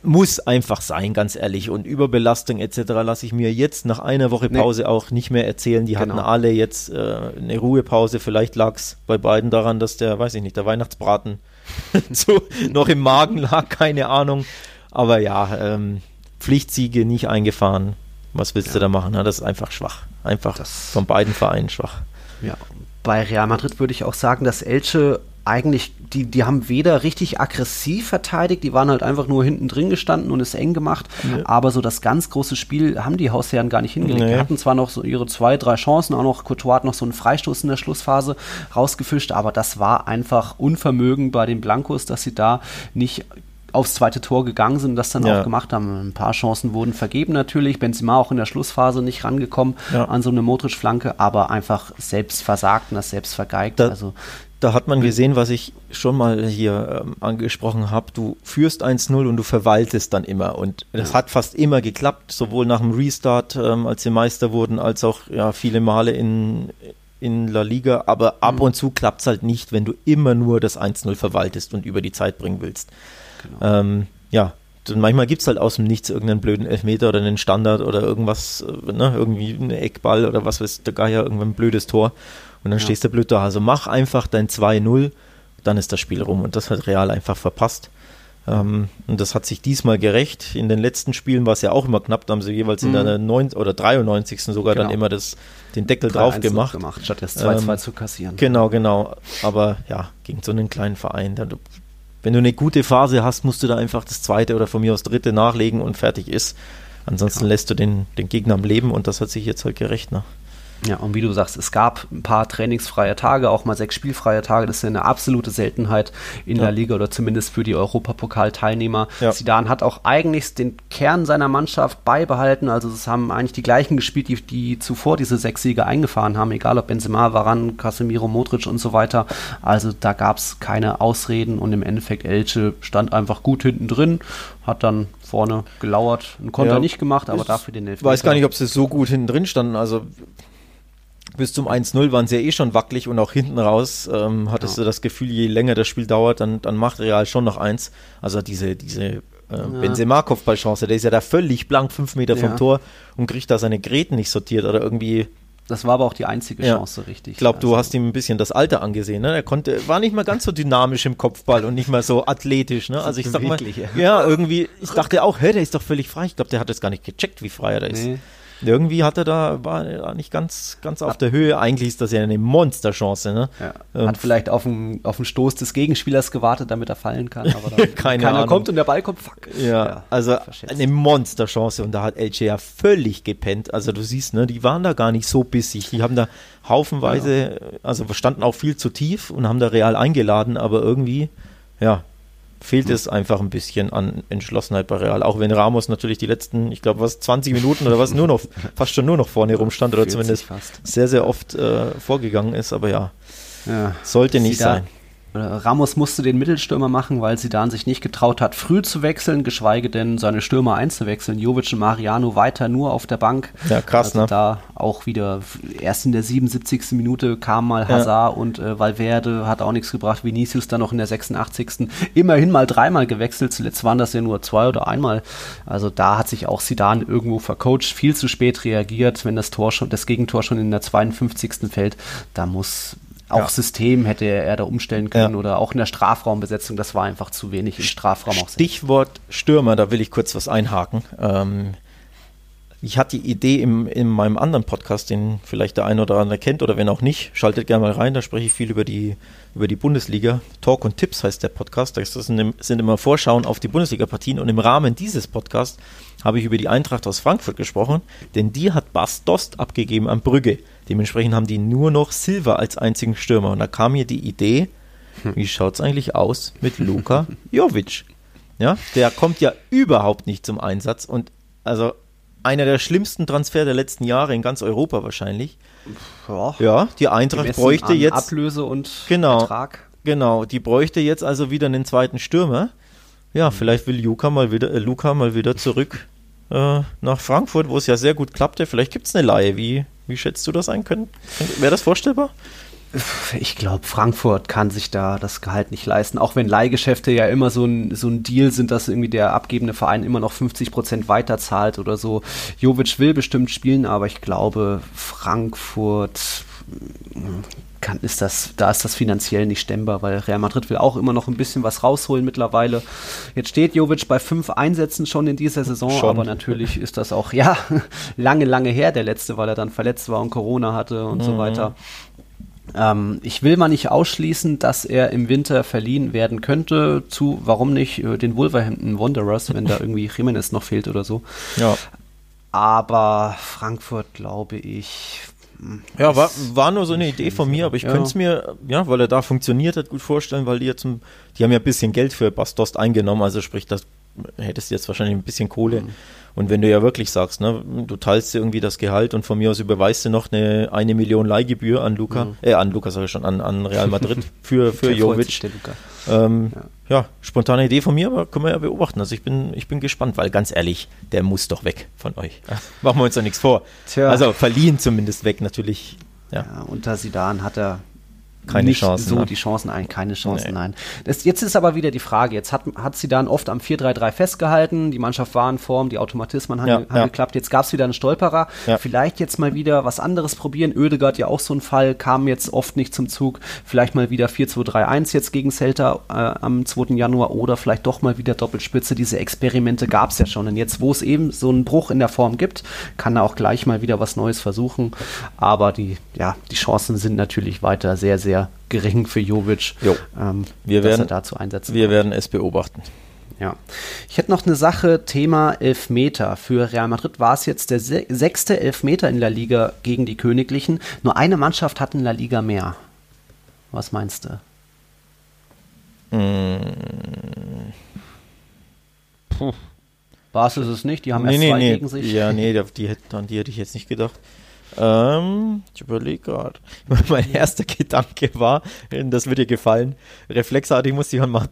muss einfach sein, ganz ehrlich. Und Überbelastung etc. lasse ich mir jetzt nach einer Woche Pause nee. auch nicht mehr erzählen. Die genau. hatten alle jetzt äh, eine Ruhepause. Vielleicht lag es bei beiden daran, dass der, weiß ich nicht, der Weihnachtsbraten so noch im Magen lag, keine Ahnung. Aber ja, ähm, Pflichtsiege nicht eingefahren. Was willst ja. du da machen? das ist einfach schwach. Einfach das von beiden Vereinen schwach. Ja, bei Real Madrid würde ich auch sagen, dass Elche eigentlich, die, die haben weder richtig aggressiv verteidigt, die waren halt einfach nur hinten drin gestanden und es eng gemacht, ja. aber so das ganz große Spiel haben die Hausherren gar nicht hingelegt. Nee. Die hatten zwar noch so ihre zwei, drei Chancen, auch noch Courtois hat noch so einen Freistoß in der Schlussphase rausgefischt, aber das war einfach Unvermögen bei den Blancos, dass sie da nicht aufs zweite Tor gegangen sind und das dann ja. auch gemacht haben. Ein paar Chancen wurden vergeben natürlich. Benzema auch in der Schlussphase nicht rangekommen ja. an so eine Modric-Flanke, aber einfach selbst versagt und das selbst vergeigt. Da, also da hat man gesehen, was ich schon mal hier ähm, angesprochen habe. Du führst 1-0 und du verwaltest dann immer. Und das ja. hat fast immer geklappt, sowohl nach dem Restart, ähm, als sie Meister wurden, als auch ja, viele Male in, in La Liga. Aber ab mhm. und zu klappt es halt nicht, wenn du immer nur das 1-0 verwaltest und über die Zeit bringen willst. Genau. Ähm, ja, und manchmal gibt es halt aus dem Nichts irgendeinen blöden Elfmeter oder einen Standard oder irgendwas, äh, ne, irgendwie einen Eckball oder was weiß der Geier, irgendein blödes Tor. Und dann ja. stehst du blöd da. Also mach einfach dein 2-0, dann ist das Spiel rum. Und das hat Real einfach verpasst. Ähm, und das hat sich diesmal gerecht. In den letzten Spielen war es ja auch immer knapp, da haben sie jeweils mhm. in der 9, oder 93. sogar genau. dann immer das, den Deckel drauf gemacht. gemacht. Statt das 2-2 ähm, zu kassieren. Genau, genau. Aber ja, gegen so einen kleinen Verein, dann, wenn du eine gute Phase hast, musst du da einfach das zweite oder von mir aus dritte nachlegen und fertig ist. Ansonsten ja. lässt du den, den Gegner am Leben und das hat sich jetzt halt gerecht. Ne? Ja, und wie du sagst, es gab ein paar trainingsfreie Tage, auch mal sechs spielfreie Tage. Das ist ja eine absolute Seltenheit in ja. der Liga oder zumindest für die Europapokal-Teilnehmer. Ja. Zidane hat auch eigentlich den Kern seiner Mannschaft beibehalten. Also es haben eigentlich die gleichen gespielt, die, die zuvor diese sechs Siege eingefahren haben, egal ob Benzema, Varan, Casemiro, Modric und so weiter. Also da gab es keine Ausreden und im Endeffekt Elche stand einfach gut hinten drin, hat dann vorne gelauert, einen Konter ja, nicht gemacht, aber dafür den Elfmeter. Ich weiß gar nicht, ob sie so gut hinten drin standen. Also bis zum 1-0 waren sie ja eh schon wackelig und auch hinten raus ähm, hattest ja. du das Gefühl, je länger das Spiel dauert, dann, dann macht Real schon noch eins. Also diese, diese äh, ja. Benzema-Kopfballchance, der ist ja da völlig blank, fünf Meter vom ja. Tor und kriegt da seine Gräten nicht sortiert oder irgendwie. Das war aber auch die einzige Chance, richtig. Ich glaube, du also. hast ihm ein bisschen das Alter angesehen. Ne? Er konnte, war nicht mal ganz so dynamisch im Kopfball und nicht mal so athletisch. Ne? Also ich sag mal, ja, irgendwie, ich dachte auch, hä, der ist doch völlig frei. Ich glaube, der hat jetzt gar nicht gecheckt, wie frei er da ist. Nee. Irgendwie hat er da, war er nicht ganz, ganz auf der Höhe. Eigentlich ist das ja eine Monsterchance. Ne? Ja. Ähm, hat vielleicht auf den, auf den Stoß des Gegenspielers gewartet, damit er fallen kann. Aber dann Keine keiner Ahnung. kommt und der Ball kommt, fuck. Ja, ja also eine Monsterchance. Und da hat LJ ja völlig gepennt. Also du siehst, ne, die waren da gar nicht so bissig. Die haben da haufenweise, ja. also standen auch viel zu tief und haben da real eingeladen, aber irgendwie, ja, fehlt es einfach ein bisschen an Entschlossenheit bei Real. Auch wenn Ramos natürlich die letzten, ich glaube, was 20 Minuten oder was nur noch, fast schon nur noch vorne rumstand oder zumindest sehr, sehr oft äh, vorgegangen ist. Aber ja, ja. sollte nicht sein. Ramos musste den Mittelstürmer machen, weil Sidan sich nicht getraut hat, früh zu wechseln, geschweige denn seine Stürmer einzuwechseln. Jovic und Mariano weiter nur auf der Bank. Ja, krass, also ne? Da auch wieder, erst in der 77. Minute kam mal Hazard ja. und äh, Valverde hat auch nichts gebracht. Vinicius dann noch in der 86. Immerhin mal dreimal gewechselt. Zuletzt waren das ja nur zwei oder einmal. Also da hat sich auch Sidan irgendwo vercoacht, viel zu spät reagiert, wenn das Tor schon, das Gegentor schon in der 52. fällt. Da muss auch ja. System hätte er da umstellen können ja. oder auch in der Strafraumbesetzung, das war einfach zu wenig im Strafraum. Auch Stichwort Stürmer, da will ich kurz was einhaken. Ähm, ich hatte die Idee im, in meinem anderen Podcast, den vielleicht der eine oder andere kennt oder wenn auch nicht, schaltet gerne mal rein, da spreche ich viel über die, über die Bundesliga. Talk und Tipps heißt der Podcast. Das sind, sind immer Vorschauen auf die Bundesliga-Partien und im Rahmen dieses Podcasts habe ich über die Eintracht aus Frankfurt gesprochen, denn die hat Bas Dost abgegeben am Brügge. Dementsprechend haben die nur noch Silva als einzigen Stürmer. Und da kam mir die Idee, hm. wie schaut es eigentlich aus mit Luka Jovic? Ja, der kommt ja überhaupt nicht zum Einsatz und also einer der schlimmsten Transfer der letzten Jahre in ganz Europa wahrscheinlich. Ja, ja die Eintracht bräuchte jetzt Ablöse und genau, Ertrag. Genau, die bräuchte jetzt also wieder einen zweiten Stürmer. Ja, vielleicht will Luca mal wieder, äh, Luca mal wieder zurück äh, nach Frankfurt, wo es ja sehr gut klappte. Vielleicht gibt es eine Laie. Wie, wie schätzt du das ein? Wäre das vorstellbar? Ich glaube, Frankfurt kann sich da das Gehalt nicht leisten. Auch wenn Leihgeschäfte ja immer so ein, so ein Deal sind, dass irgendwie der abgebende Verein immer noch 50 Prozent weiterzahlt oder so. Jovic will bestimmt spielen, aber ich glaube, Frankfurt kann, ist das, da ist das finanziell nicht stemmbar, weil Real Madrid will auch immer noch ein bisschen was rausholen mittlerweile. Jetzt steht Jovic bei fünf Einsätzen schon in dieser Saison, schon. aber natürlich ist das auch, ja, lange, lange her, der letzte, weil er dann verletzt war und Corona hatte und mhm. so weiter. Ähm, ich will mal nicht ausschließen, dass er im Winter verliehen werden könnte zu, warum nicht, äh, den Wolverhampton Wanderers, wenn da irgendwie Jimenez noch fehlt oder so. Ja. Aber Frankfurt, glaube ich. Ja, war, war nur so eine Idee von mir, aber ich ja. könnte es mir, ja, weil er da funktioniert hat, gut vorstellen, weil die jetzt, die haben ja ein bisschen Geld für Bastost eingenommen, also sprich, das hättest jetzt wahrscheinlich ein bisschen Kohle. Mhm. Und wenn du ja wirklich sagst, ne, du teilst dir irgendwie das Gehalt und von mir aus überweist du noch eine, eine Million Leihgebühr an Luca, mhm. äh, an Luca sag ich schon, an, an Real Madrid für, für Jovic. Ähm, ja. Ja. spontane Idee von mir, aber können wir ja beobachten. Also ich bin, ich bin gespannt, weil ganz ehrlich, der muss doch weg von euch. Machen wir uns doch nichts vor. Tja. Also verliehen zumindest weg, natürlich. Ja. ja, unter Sidan hat er keine nicht Chancen, so ne? die Chancen ein, keine Chancen, nee. nein. Das, jetzt ist aber wieder die Frage, jetzt hat, hat sie dann oft am 4-3-3 festgehalten, die Mannschaft war in Form, die Automatismen haben, ja, haben ja. geklappt, jetzt gab es wieder einen Stolperer, ja. vielleicht jetzt mal wieder was anderes probieren, Oedegaard ja auch so ein Fall, kam jetzt oft nicht zum Zug, vielleicht mal wieder 4-2-3-1 jetzt gegen Celta äh, am 2. Januar oder vielleicht doch mal wieder Doppelspitze, diese Experimente gab es ja schon und jetzt, wo es eben so einen Bruch in der Form gibt, kann er auch gleich mal wieder was Neues versuchen, aber die, ja, die Chancen sind natürlich weiter sehr, sehr sehr gering für Jovic, ähm, wir werden, dazu einsetzen Wir kann. werden es beobachten. Ja. Ich hätte noch eine Sache, Thema Elfmeter. Für Real Madrid war es jetzt der se sechste Elfmeter in La Liga gegen die Königlichen. Nur eine Mannschaft hat in La Liga mehr. Was meinst du? Mm. Puh. War es es nicht? Die haben nee, erst nee, zwei nee. gegen sich. Ja, nee, die, die, an die hätte ich jetzt nicht gedacht. Ähm, ich überlege gerade. Mein erster Gedanke war, das wird dir gefallen, reflexartig musste ich an Marc,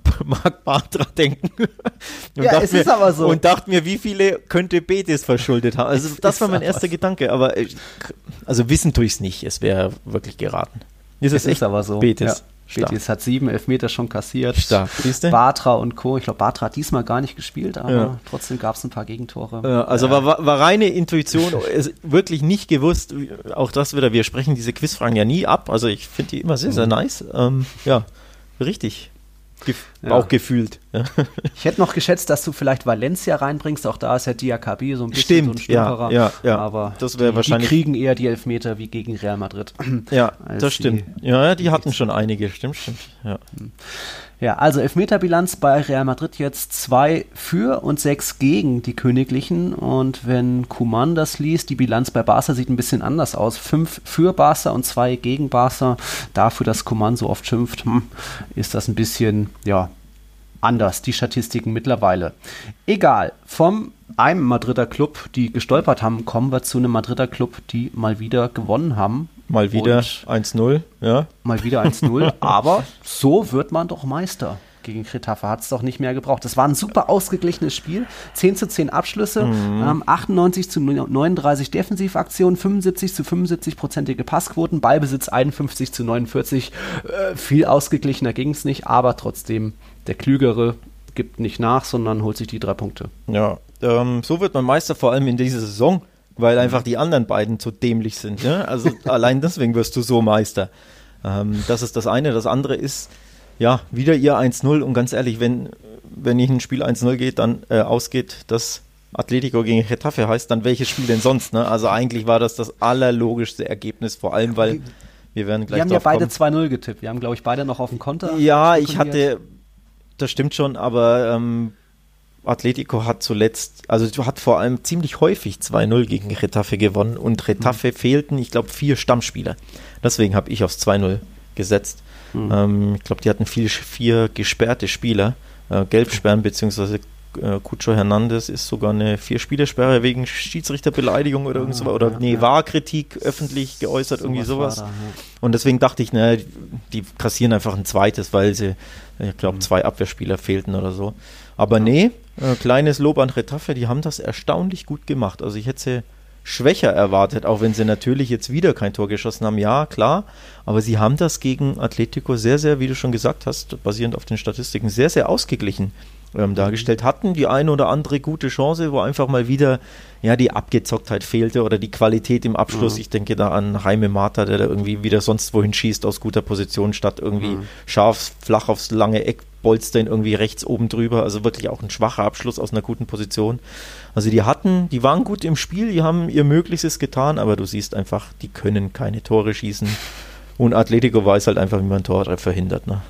Bartra denken. Und ja, es mir, ist aber so. Und dachte mir, wie viele könnte Betis verschuldet haben. Also das war mein erster. Gedanke, aber also wissen tue ich es nicht. Es wäre wirklich geraten. Es ist, ist aber so. Betis. Ja. Betis hat sieben Elfmeter schon kassiert. Stark. Siehste? Batra und Co. Ich glaube, Batra hat diesmal gar nicht gespielt, aber ja. trotzdem gab es ein paar Gegentore. Ja, also ja. War, war reine Intuition, wirklich nicht gewusst. Auch das wieder, wir sprechen diese Quizfragen ja nie ab. Also ich finde die immer sehr, sehr mhm. nice. Ähm, ja, richtig. Gef ja. auch gefühlt. Ich hätte noch geschätzt, dass du vielleicht Valencia reinbringst. Auch da ist ja Diakabi so ein bisschen Stimmt, so ein Stümperer. Ja, ja, aber das wäre wahrscheinlich. Die kriegen eher die Elfmeter wie gegen Real Madrid. Ja, das stimmt. Ja, die hatten schon einige. Stimmt, stimmt. Ja. Ja, also Elfmeterbilanz bei Real Madrid jetzt zwei für und sechs gegen die Königlichen. Und wenn Kuman das liest, die Bilanz bei Barca sieht ein bisschen anders aus. Fünf für Barca und zwei gegen Barca. Dafür, dass Kuman so oft schimpft, hm, ist das ein bisschen, ja, anders, die Statistiken mittlerweile. Egal, vom einem Madrider Club, die gestolpert haben, kommen wir zu einem Madrider Club, die mal wieder gewonnen haben. Mal wieder 1-0, ja. Mal wieder 1-0, aber so wird man doch Meister. Gegen Kretafe hat es doch nicht mehr gebraucht. Das war ein super ausgeglichenes Spiel. 10 zu 10 Abschlüsse, mhm. ähm, 98 zu 39 Defensivaktionen, 75 zu 75 prozentige Passquoten, Ballbesitz 51 zu 49. Äh, viel ausgeglichener ging es nicht, aber trotzdem der Klügere gibt nicht nach, sondern holt sich die drei Punkte. Ja, ähm, so wird man Meister vor allem in dieser Saison, weil einfach die anderen beiden zu dämlich sind. Ne? Also allein deswegen wirst du so Meister. Ähm, das ist das eine. Das andere ist, ja, wieder ihr 1-0 und ganz ehrlich, wenn, wenn nicht ein Spiel 1-0 geht, dann äh, ausgeht, dass Atletico gegen Getafe heißt, dann welches Spiel denn sonst? Ne? Also eigentlich war das das allerlogischste Ergebnis, vor allem weil wir werden gleich Wir haben ja beide 2-0 getippt. Wir haben, glaube ich, beide noch auf dem Konter. Ja, ich hatte, das stimmt schon, aber ähm, Atletico hat zuletzt, also hat vor allem ziemlich häufig 2-0 gegen Retafe gewonnen und Retafe mhm. fehlten, ich glaube, vier Stammspieler. Deswegen habe ich aufs 2-0 gesetzt. Mhm. Ähm, ich glaube, die hatten viel, vier gesperrte Spieler, äh, Gelbsperren, beziehungsweise äh, Cucho Hernandez ist sogar eine Vier-Spielersperre wegen Schiedsrichterbeleidigung oder irgend sowas. Oder ja, nee, ja. Wahrkritik öffentlich geäußert, so irgendwie sowas. Da, ja. Und deswegen dachte ich, naja, die kassieren einfach ein zweites, weil sie, ich glaube, mhm. zwei Abwehrspieler fehlten oder so. Aber nee, äh, kleines Lob an Retafe, die haben das erstaunlich gut gemacht. Also ich hätte sie schwächer erwartet, auch wenn sie natürlich jetzt wieder kein Tor geschossen haben. Ja, klar, aber sie haben das gegen Atletico sehr, sehr, wie du schon gesagt hast, basierend auf den Statistiken, sehr, sehr ausgeglichen ähm, dargestellt. Hatten die eine oder andere gute Chance, wo einfach mal wieder ja die Abgezocktheit fehlte oder die Qualität im Abschluss. Mhm. Ich denke da an Jaime Mata, der da irgendwie wieder sonst wohin schießt aus guter Position, statt irgendwie mhm. scharf, flach aufs lange Eck Bolstern irgendwie rechts oben drüber, also wirklich auch ein schwacher Abschluss aus einer guten Position. Also die hatten, die waren gut im Spiel, die haben ihr Möglichstes getan, aber du siehst einfach, die können keine Tore schießen. Und Atletico weiß halt einfach, wie man Tore verhindert. Ne?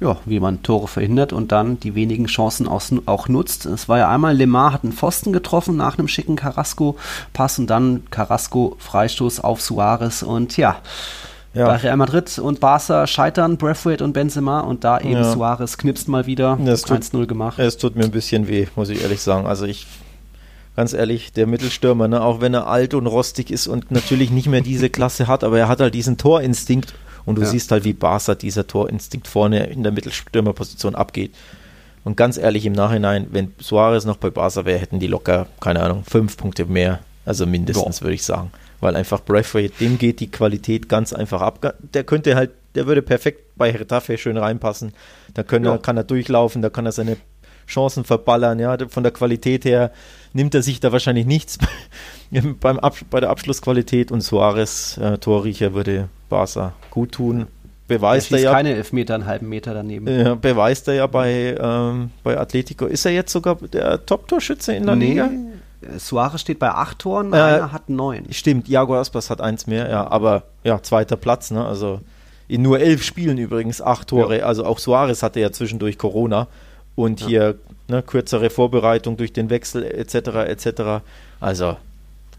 Ja, wie man Tore verhindert und dann die wenigen Chancen auch nutzt. Es war ja einmal, Lemar hat einen Pfosten getroffen nach einem schicken Carrasco-Pass und dann Carrasco Freistoß auf Suarez und ja, Ja. Bei Real Madrid und Barca scheitern Braithwaite und Benzema und da eben ja. Suarez knipst mal wieder 1-0 gemacht. Es tut mir ein bisschen weh, muss ich ehrlich sagen. Also ich, ganz ehrlich, der Mittelstürmer, ne, auch wenn er alt und rostig ist und natürlich nicht mehr diese Klasse hat, aber er hat halt diesen Torinstinkt und du ja. siehst halt, wie Barca dieser Torinstinkt vorne in der Mittelstürmerposition abgeht. Und ganz ehrlich, im Nachhinein, wenn Suarez noch bei Barca wäre, hätten die locker, keine Ahnung, fünf Punkte mehr. Also mindestens, würde ich sagen weil einfach Braithwaite, dem geht die Qualität ganz einfach ab. Der könnte halt, der würde perfekt bei Retafe schön reinpassen. Da ja. kann er durchlaufen, da kann er seine Chancen verballern. Ja, von der Qualität her nimmt er sich da wahrscheinlich nichts beim Ab bei der Abschlussqualität und Suarez, äh, Torriecher, würde Barca gut tun. Beweist er ja. keine Elfmeter, einen halben Meter daneben. Ja, beweist er ja bei, ähm, bei Atletico. Ist er jetzt sogar der Top-Torschütze in der nee, Liga? Suarez steht bei acht Toren, äh, einer hat neun. Stimmt, Iago Aspas hat eins mehr, ja, aber ja, zweiter Platz, ne? Also in nur elf Spielen übrigens acht Tore. Ja. Also auch Suarez hatte ja zwischendurch Corona und ja. hier ne, kürzere Vorbereitung durch den Wechsel etc. etc. Also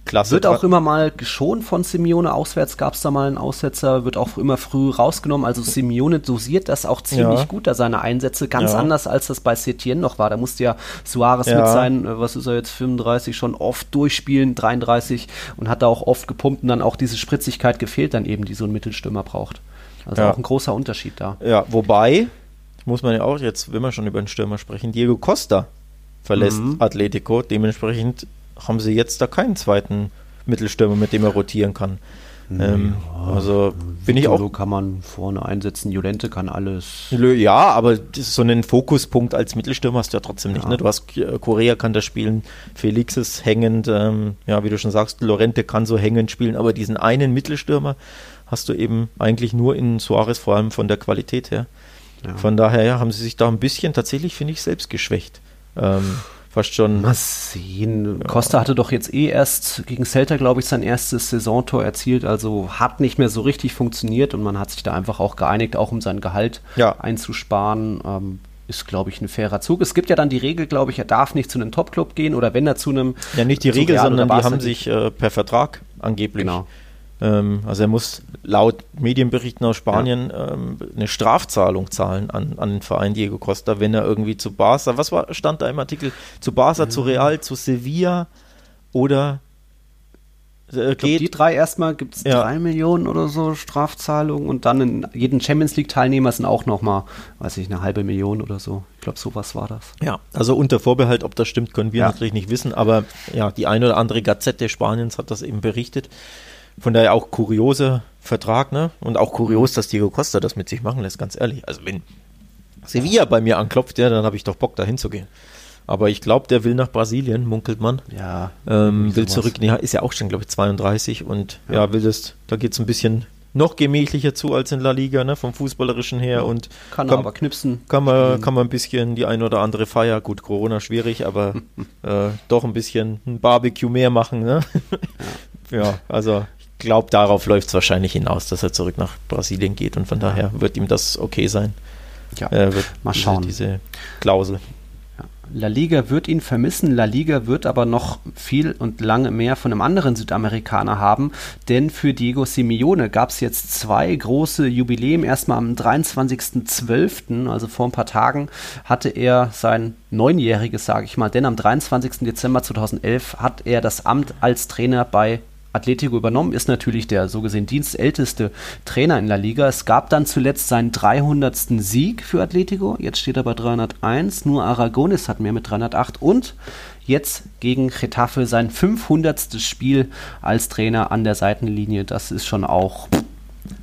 Klasse. Wird auch immer mal geschont von Simeone. Auswärts gab es da mal einen Aussetzer, wird auch immer früh rausgenommen. Also Simeone dosiert das auch ziemlich ja. gut, da seine Einsätze. Ganz ja. anders, als das bei Setien noch war. Da musste ja Suarez ja. mit sein, äh, was ist er jetzt, 35 schon oft durchspielen, 33 und hat da auch oft gepumpt und dann auch diese Spritzigkeit gefehlt dann eben, die so ein Mittelstürmer braucht. Also auch ein großer Unterschied da. Ja, wobei, muss man ja auch jetzt, wenn wir schon über den Stürmer sprechen, Diego Costa verlässt mhm. Atletico. Dementsprechend haben sie jetzt da keinen zweiten Mittelstürmer, mit dem er rotieren kann. Ähm, ja, also bin ich auch. kann man vorne einsetzen, Jolente kann alles. Ja, aber so einen Fokuspunkt als Mittelstürmer hast du ja trotzdem nicht. Ja. Ne? Du hast Korea kann das spielen, Felix ist hängend, ähm, ja, wie du schon sagst, Lorente kann so hängend spielen, aber diesen einen Mittelstürmer hast du eben eigentlich nur in Suarez, vor allem von der Qualität her. Ja. Von daher haben sie sich da ein bisschen tatsächlich, finde ich, selbst geschwächt. Ähm, fast schon. Mal sehen. Ja. Costa hatte doch jetzt eh erst gegen Celta, glaube ich, sein erstes Saisontor erzielt, also hat nicht mehr so richtig funktioniert und man hat sich da einfach auch geeinigt, auch um sein Gehalt ja. einzusparen. Ähm, ist, glaube ich, ein fairer Zug. Es gibt ja dann die Regel, glaube ich, er darf nicht zu einem Top-Club gehen oder wenn er zu einem. Ja, nicht die Regel, sondern die haben sich äh, per Vertrag angeblich genau. Ähm, also er muss laut Medienberichten aus Spanien ja. ähm, eine Strafzahlung zahlen an, an den Verein Diego Costa, wenn er irgendwie zu Barca, was war, stand da im Artikel, zu Barca, ja. zu Real, zu Sevilla oder äh, glaub, die drei erstmal gibt es ja. drei Millionen oder so Strafzahlungen und dann in jeden Champions League Teilnehmer sind auch nochmal, weiß ich, eine halbe Million oder so. Ich glaube, sowas war das. Ja, also unter Vorbehalt, ob das stimmt, können wir natürlich nicht wissen, aber ja, die eine oder andere Gazette Spaniens hat das eben berichtet. Von daher auch kurioser Vertrag, ne? Und auch kurios, dass Diego Costa das mit sich machen lässt, ganz ehrlich. Also wenn Sevilla bei mir anklopft, ja, dann habe ich doch Bock, da hinzugehen. Aber ich glaube, der will nach Brasilien, munkelt man. Ja. Ähm, will zurück, nee, ist ja auch schon, glaube ich, 32 und ja, ja will das, da geht es ein bisschen noch gemächlicher zu als in La Liga, ne, vom Fußballerischen her. Und kann, kann aber knipsen. Kann man, kann man ein bisschen die ein oder andere Feier, gut, Corona schwierig, aber äh, doch ein bisschen ein Barbecue mehr machen, ne? Ja. ja, also glaube, darauf läuft es wahrscheinlich hinaus, dass er zurück nach Brasilien geht und von ja. daher wird ihm das okay sein. Ja, äh, mal schauen. Diese, diese Klausel. La Liga wird ihn vermissen. La Liga wird aber noch viel und lange mehr von einem anderen Südamerikaner haben, denn für Diego Simeone gab es jetzt zwei große Jubiläen. Erstmal am 23.12., also vor ein paar Tagen, hatte er sein neunjähriges, sage ich mal, denn am 23. Dezember 2011 hat er das Amt als Trainer bei Atletico übernommen, ist natürlich der so gesehen dienstälteste Trainer in La Liga. Es gab dann zuletzt seinen 300. Sieg für Atletico. Jetzt steht er bei 301. Nur Aragonis hat mehr mit 308. Und jetzt gegen Getafe sein 500. Spiel als Trainer an der Seitenlinie. Das ist schon auch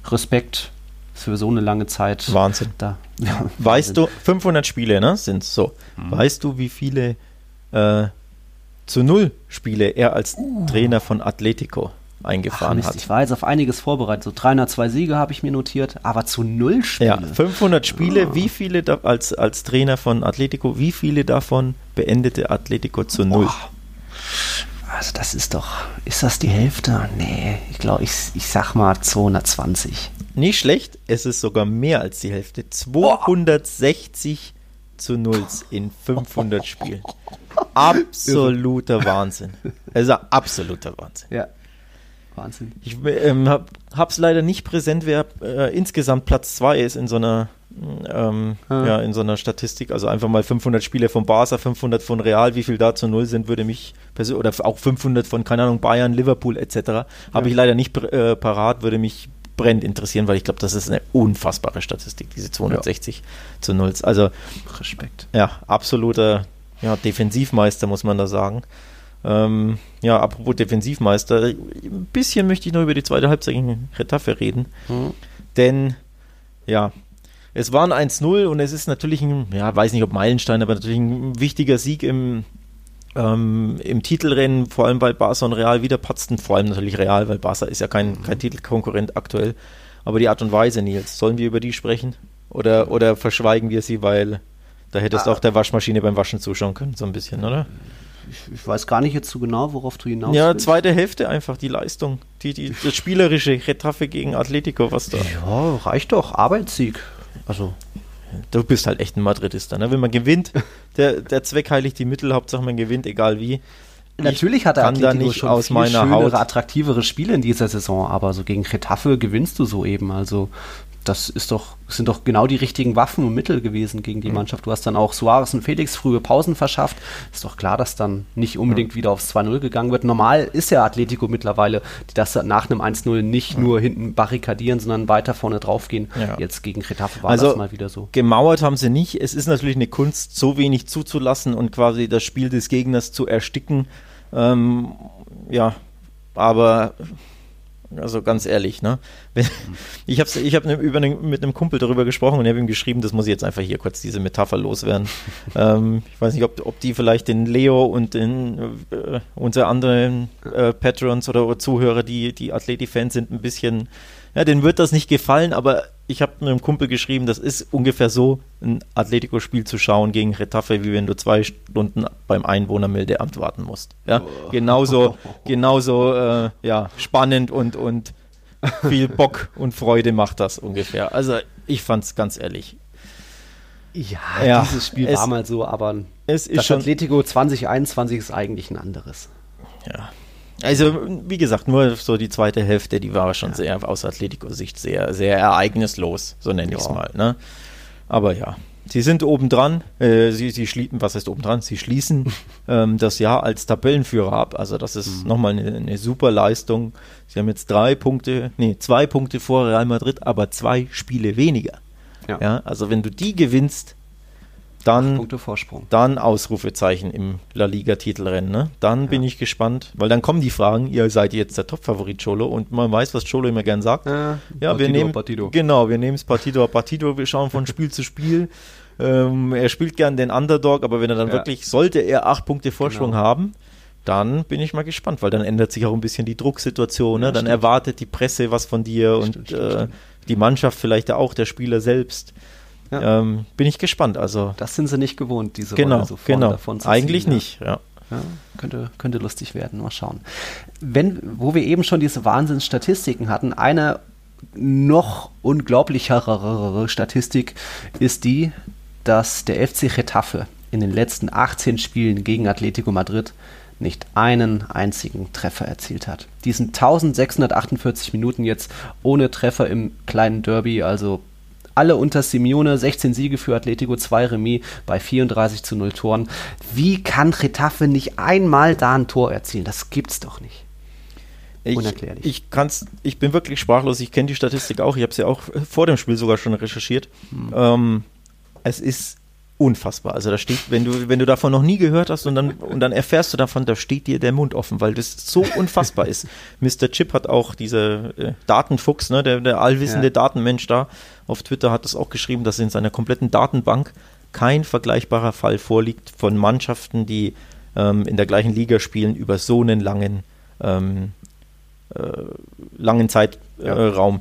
Respekt für so eine lange Zeit. Wahnsinn. Da, ja, weißt Wahnsinn. du, 500 Spiele ne, sind so. Mhm. Weißt du, wie viele äh, zu Null Spiele er als uh. Trainer von Atletico eingefahren Ach, hat. Ich war jetzt auf einiges vorbereitet. So 302 Siege habe ich mir notiert, aber zu null Spiele. Ja, 500 Spiele. Oh. Wie viele da, als, als Trainer von Atletico, wie viele davon beendete Atletico zu null? Oh. Also das ist doch, ist das die Hälfte? Nee, ich glaube, ich, ich sag mal 220. Nicht schlecht, es ist sogar mehr als die Hälfte. 260 oh. zu Nulls in 500 Spielen absoluter Wahnsinn. Also absoluter Wahnsinn. Ja. Wahnsinn. Ich ähm, habe es leider nicht präsent, wer äh, insgesamt Platz 2 ist in so einer ähm, ah. ja, in so einer Statistik. Also einfach mal 500 Spiele von Barca, 500 von Real, wie viel da zu null sind, würde mich oder auch 500 von, keine Ahnung, Bayern, Liverpool etc. Ja. Habe ich leider nicht äh, parat, würde mich brennend interessieren, weil ich glaube, das ist eine unfassbare Statistik, diese 260 ja. zu null. Also Respekt. Ja, absoluter ja, Defensivmeister, muss man da sagen. Ähm, ja, apropos Defensivmeister, ein bisschen möchte ich noch über die zweite Halbzeit gegen Retafe reden. Mhm. Denn, ja, es war ein 1-0 und es ist natürlich ein, ja, weiß nicht ob Meilenstein, aber natürlich ein wichtiger Sieg im, ähm, im Titelrennen, vor allem weil Barca und Real wieder patzten, vor allem natürlich Real, weil Barca ist ja kein, kein Titelkonkurrent aktuell. Aber die Art und Weise, Nils, sollen wir über die sprechen? Oder, oder verschweigen wir sie, weil da hättest du ah. auch der Waschmaschine beim Waschen zuschauen können, so ein bisschen, oder? Ich, ich, weiß gar nicht jetzt so genau, worauf du hinaus Ja, willst. zweite Hälfte einfach, die Leistung, die, die, das spielerische Retaffe gegen Atletico, was da. Ja, reicht doch, Arbeitssieg. Also. Du bist halt echt ein Madridista, ne? Wenn man gewinnt, der, der Zweck heiligt die Mittel, Hauptsache man gewinnt, egal wie. Natürlich hat er Atletico nicht schon aus viel schönere, Haut. attraktivere Spiele in dieser Saison, aber so gegen Getafe gewinnst du so eben. Also das ist doch, sind doch genau die richtigen Waffen und Mittel gewesen gegen die mhm. Mannschaft. Du hast dann auch Suarez und Felix frühe Pausen verschafft. Ist doch klar, dass dann nicht unbedingt mhm. wieder aufs 2-0 gegangen wird. Normal ist ja Atletico mittlerweile, die das nach einem 1-0 nicht mhm. nur hinten barrikadieren, sondern weiter vorne draufgehen. Ja. Jetzt gegen Retafe war also, das mal wieder so. Gemauert haben sie nicht. Es ist natürlich eine Kunst, so wenig zuzulassen und quasi das Spiel des Gegners zu ersticken. Ähm, ja, aber also ganz ehrlich, ne? Ich habe ich hab ne, ne, mit einem Kumpel darüber gesprochen und er habe ihm geschrieben, das muss ich jetzt einfach hier kurz diese Metapher loswerden. ähm, ich weiß nicht, ob, ob die vielleicht den Leo und den äh, unsere anderen äh, Patrons oder Zuhörer, die, die Athleti-Fans sind, ein bisschen ja, denen wird das nicht gefallen, aber ich habe einem Kumpel geschrieben, das ist ungefähr so, ein Atletico-Spiel zu schauen gegen Retafe, wie wenn du zwei Stunden beim Einwohnermeldeamt warten musst. Ja, oh. genauso, genauso äh, ja, spannend und, und viel Bock und Freude macht das ungefähr. Also ich fand es ganz ehrlich. Ja, ja dieses Spiel es, war mal so, aber es ist das schon, Atletico 2021 ist eigentlich ein anderes. Ja, also, wie gesagt, nur so die zweite Hälfte, die war schon ja. sehr aus Atletico-Sicht sehr, sehr ereignislos, so nenne ich es mal. Ne? Aber ja, sie sind obendran, äh, sie, sie schließen, was heißt obendran? Sie schließen ähm, das Jahr als Tabellenführer ab. Also, das ist mhm. nochmal eine, eine super Leistung. Sie haben jetzt drei Punkte, nee, zwei Punkte vor Real Madrid, aber zwei Spiele weniger. Ja. ja also, wenn du die gewinnst, dann. Dann Ausrufezeichen im La Liga-Titelrennen. Ne? Dann ja. bin ich gespannt, weil dann kommen die Fragen, ihr seid jetzt der Top-Favorit Cholo und man weiß, was Cholo immer gern sagt. Ja, ja wir nehmen Partido. Genau, wir nehmen es Partido a Partido, wir schauen von Spiel zu Spiel. Ähm, er spielt gern den Underdog, aber wenn er dann ja. wirklich, sollte er acht Punkte Vorsprung genau. haben, dann bin ich mal gespannt, weil dann ändert sich auch ein bisschen die Drucksituation. Ne? dann stimmt. erwartet die Presse was von dir stimmt, und stimmt, äh, die Mannschaft vielleicht auch, der Spieler selbst. Ja. Ähm, bin ich gespannt. Also das sind sie nicht gewohnt, diese genau, Rolle so vorne genau. davon zu Eigentlich ziehen, nicht, ja. ja. könnte, könnte lustig werden, mal schauen. Wenn, wo wir eben schon diese Wahnsinnsstatistiken hatten, eine noch unglaublichere Statistik ist die, dass der FC Getafe in den letzten 18 Spielen gegen Atletico Madrid nicht einen einzigen Treffer erzielt hat. Diesen 1648 Minuten jetzt ohne Treffer im kleinen Derby, also alle unter Simeone, 16 Siege für Atletico, 2 Remis bei 34 zu 0 Toren. Wie kann Getafe nicht einmal da ein Tor erzielen? Das gibt's doch nicht. Unerklärlich. Ich, ich, kann's, ich bin wirklich sprachlos. Ich kenne die Statistik auch. Ich habe sie ja auch vor dem Spiel sogar schon recherchiert. Hm. Ähm, es ist unfassbar. Also da steht, wenn du, wenn du davon noch nie gehört hast und dann, und dann erfährst du davon, da steht dir der Mund offen, weil das so unfassbar ist. Mr. Chip hat auch diese äh, Datenfuchs, ne, der, der allwissende ja. Datenmensch da auf Twitter hat das auch geschrieben, dass in seiner kompletten Datenbank kein vergleichbarer Fall vorliegt von Mannschaften, die ähm, in der gleichen Liga spielen, über so einen langen, ähm, äh, langen Zeitraum. Ja.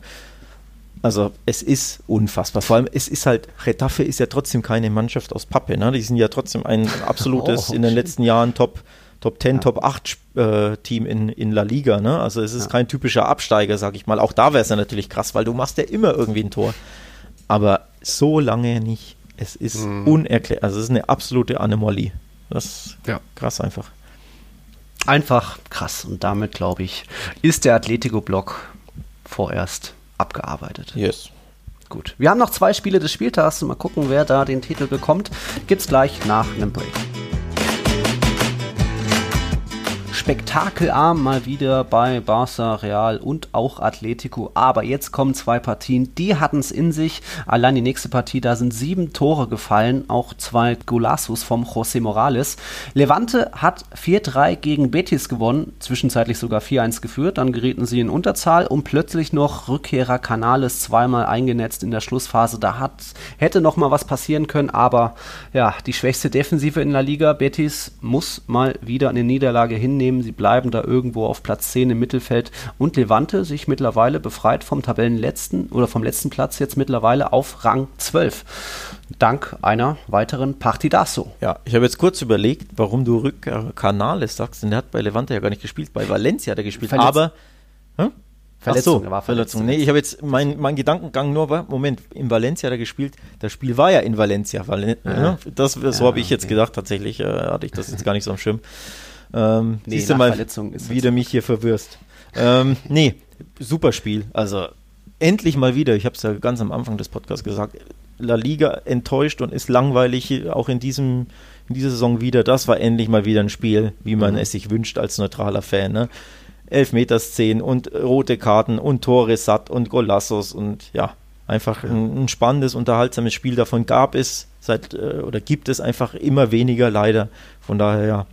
Also es ist unfassbar. Vor allem, es ist halt, Retafe ist ja trotzdem keine Mannschaft aus Pappe. Ne? Die sind ja trotzdem ein absolutes, oh, in den letzten Jahren Top, Top 10, ja. Top 8 äh, Team in, in La Liga. Ne? Also es ist ja. kein typischer Absteiger, sag ich mal. Auch da wäre es ja natürlich krass, weil du machst ja immer irgendwie ein Tor. Aber so lange nicht. Es ist mhm. unerklärlich. Also es ist eine absolute Anomalie. Das ist ja. krass einfach. einfach krass. Und damit, glaube ich, ist der Atletico-Block vorerst abgearbeitet. Yes. Gut. Wir haben noch zwei Spiele des Spieltags. Mal gucken, wer da den Titel bekommt. Gibt's gleich nach einem Break spektakelarm mal wieder bei Barca, Real und auch Atletico. Aber jetzt kommen zwei Partien, die hatten es in sich. Allein die nächste Partie, da sind sieben Tore gefallen, auch zwei Golassos vom José Morales. Levante hat 4-3 gegen Betis gewonnen, zwischenzeitlich sogar 4-1 geführt. Dann gerieten sie in Unterzahl und plötzlich noch Rückkehrer Canales zweimal eingenetzt in der Schlussphase. Da hat, hätte noch mal was passieren können, aber ja, die schwächste Defensive in der Liga. Betis muss mal wieder eine Niederlage hinnehmen Unternehmen. Sie bleiben da irgendwo auf Platz 10 im Mittelfeld und Levante sich mittlerweile befreit vom Tabellenletzten oder vom letzten Platz jetzt mittlerweile auf Rang 12. Dank einer weiteren Partidaso. Ja, ich habe jetzt kurz überlegt, warum du Rückkanales sagst, denn der hat bei Levante ja gar nicht gespielt, bei Valencia hat er gespielt, Verletz aber hm? Verletzung, so, war Verletzung. Nee, ich habe jetzt, mein, mein Gedankengang nur war, Moment, in Valencia hat er gespielt, das Spiel war ja in Valencia. Valen Ja. Das, so Ja, habe ich jetzt okay. gedacht, tatsächlich äh, hatte ich das jetzt gar nicht so am Schirm. Ähm, Nee, siehst du mal, wie du mich hier verwirrst. Ähm, nee, super Spiel. Also endlich mal wieder, ich habe es ja ganz am Anfang des Podcasts gesagt, La Liga enttäuscht und ist langweilig, auch in, diesem, in dieser Saison wieder. Das war endlich mal wieder ein Spiel, wie man Mhm. es sich wünscht als neutraler Fan. Ne? Elfmeterszenen und rote Karten und Tore satt und Golassos und ja, einfach ein, ein spannendes, unterhaltsames Spiel. Davon gab es seit äh, oder gibt es einfach immer weniger leider. Von daher ja,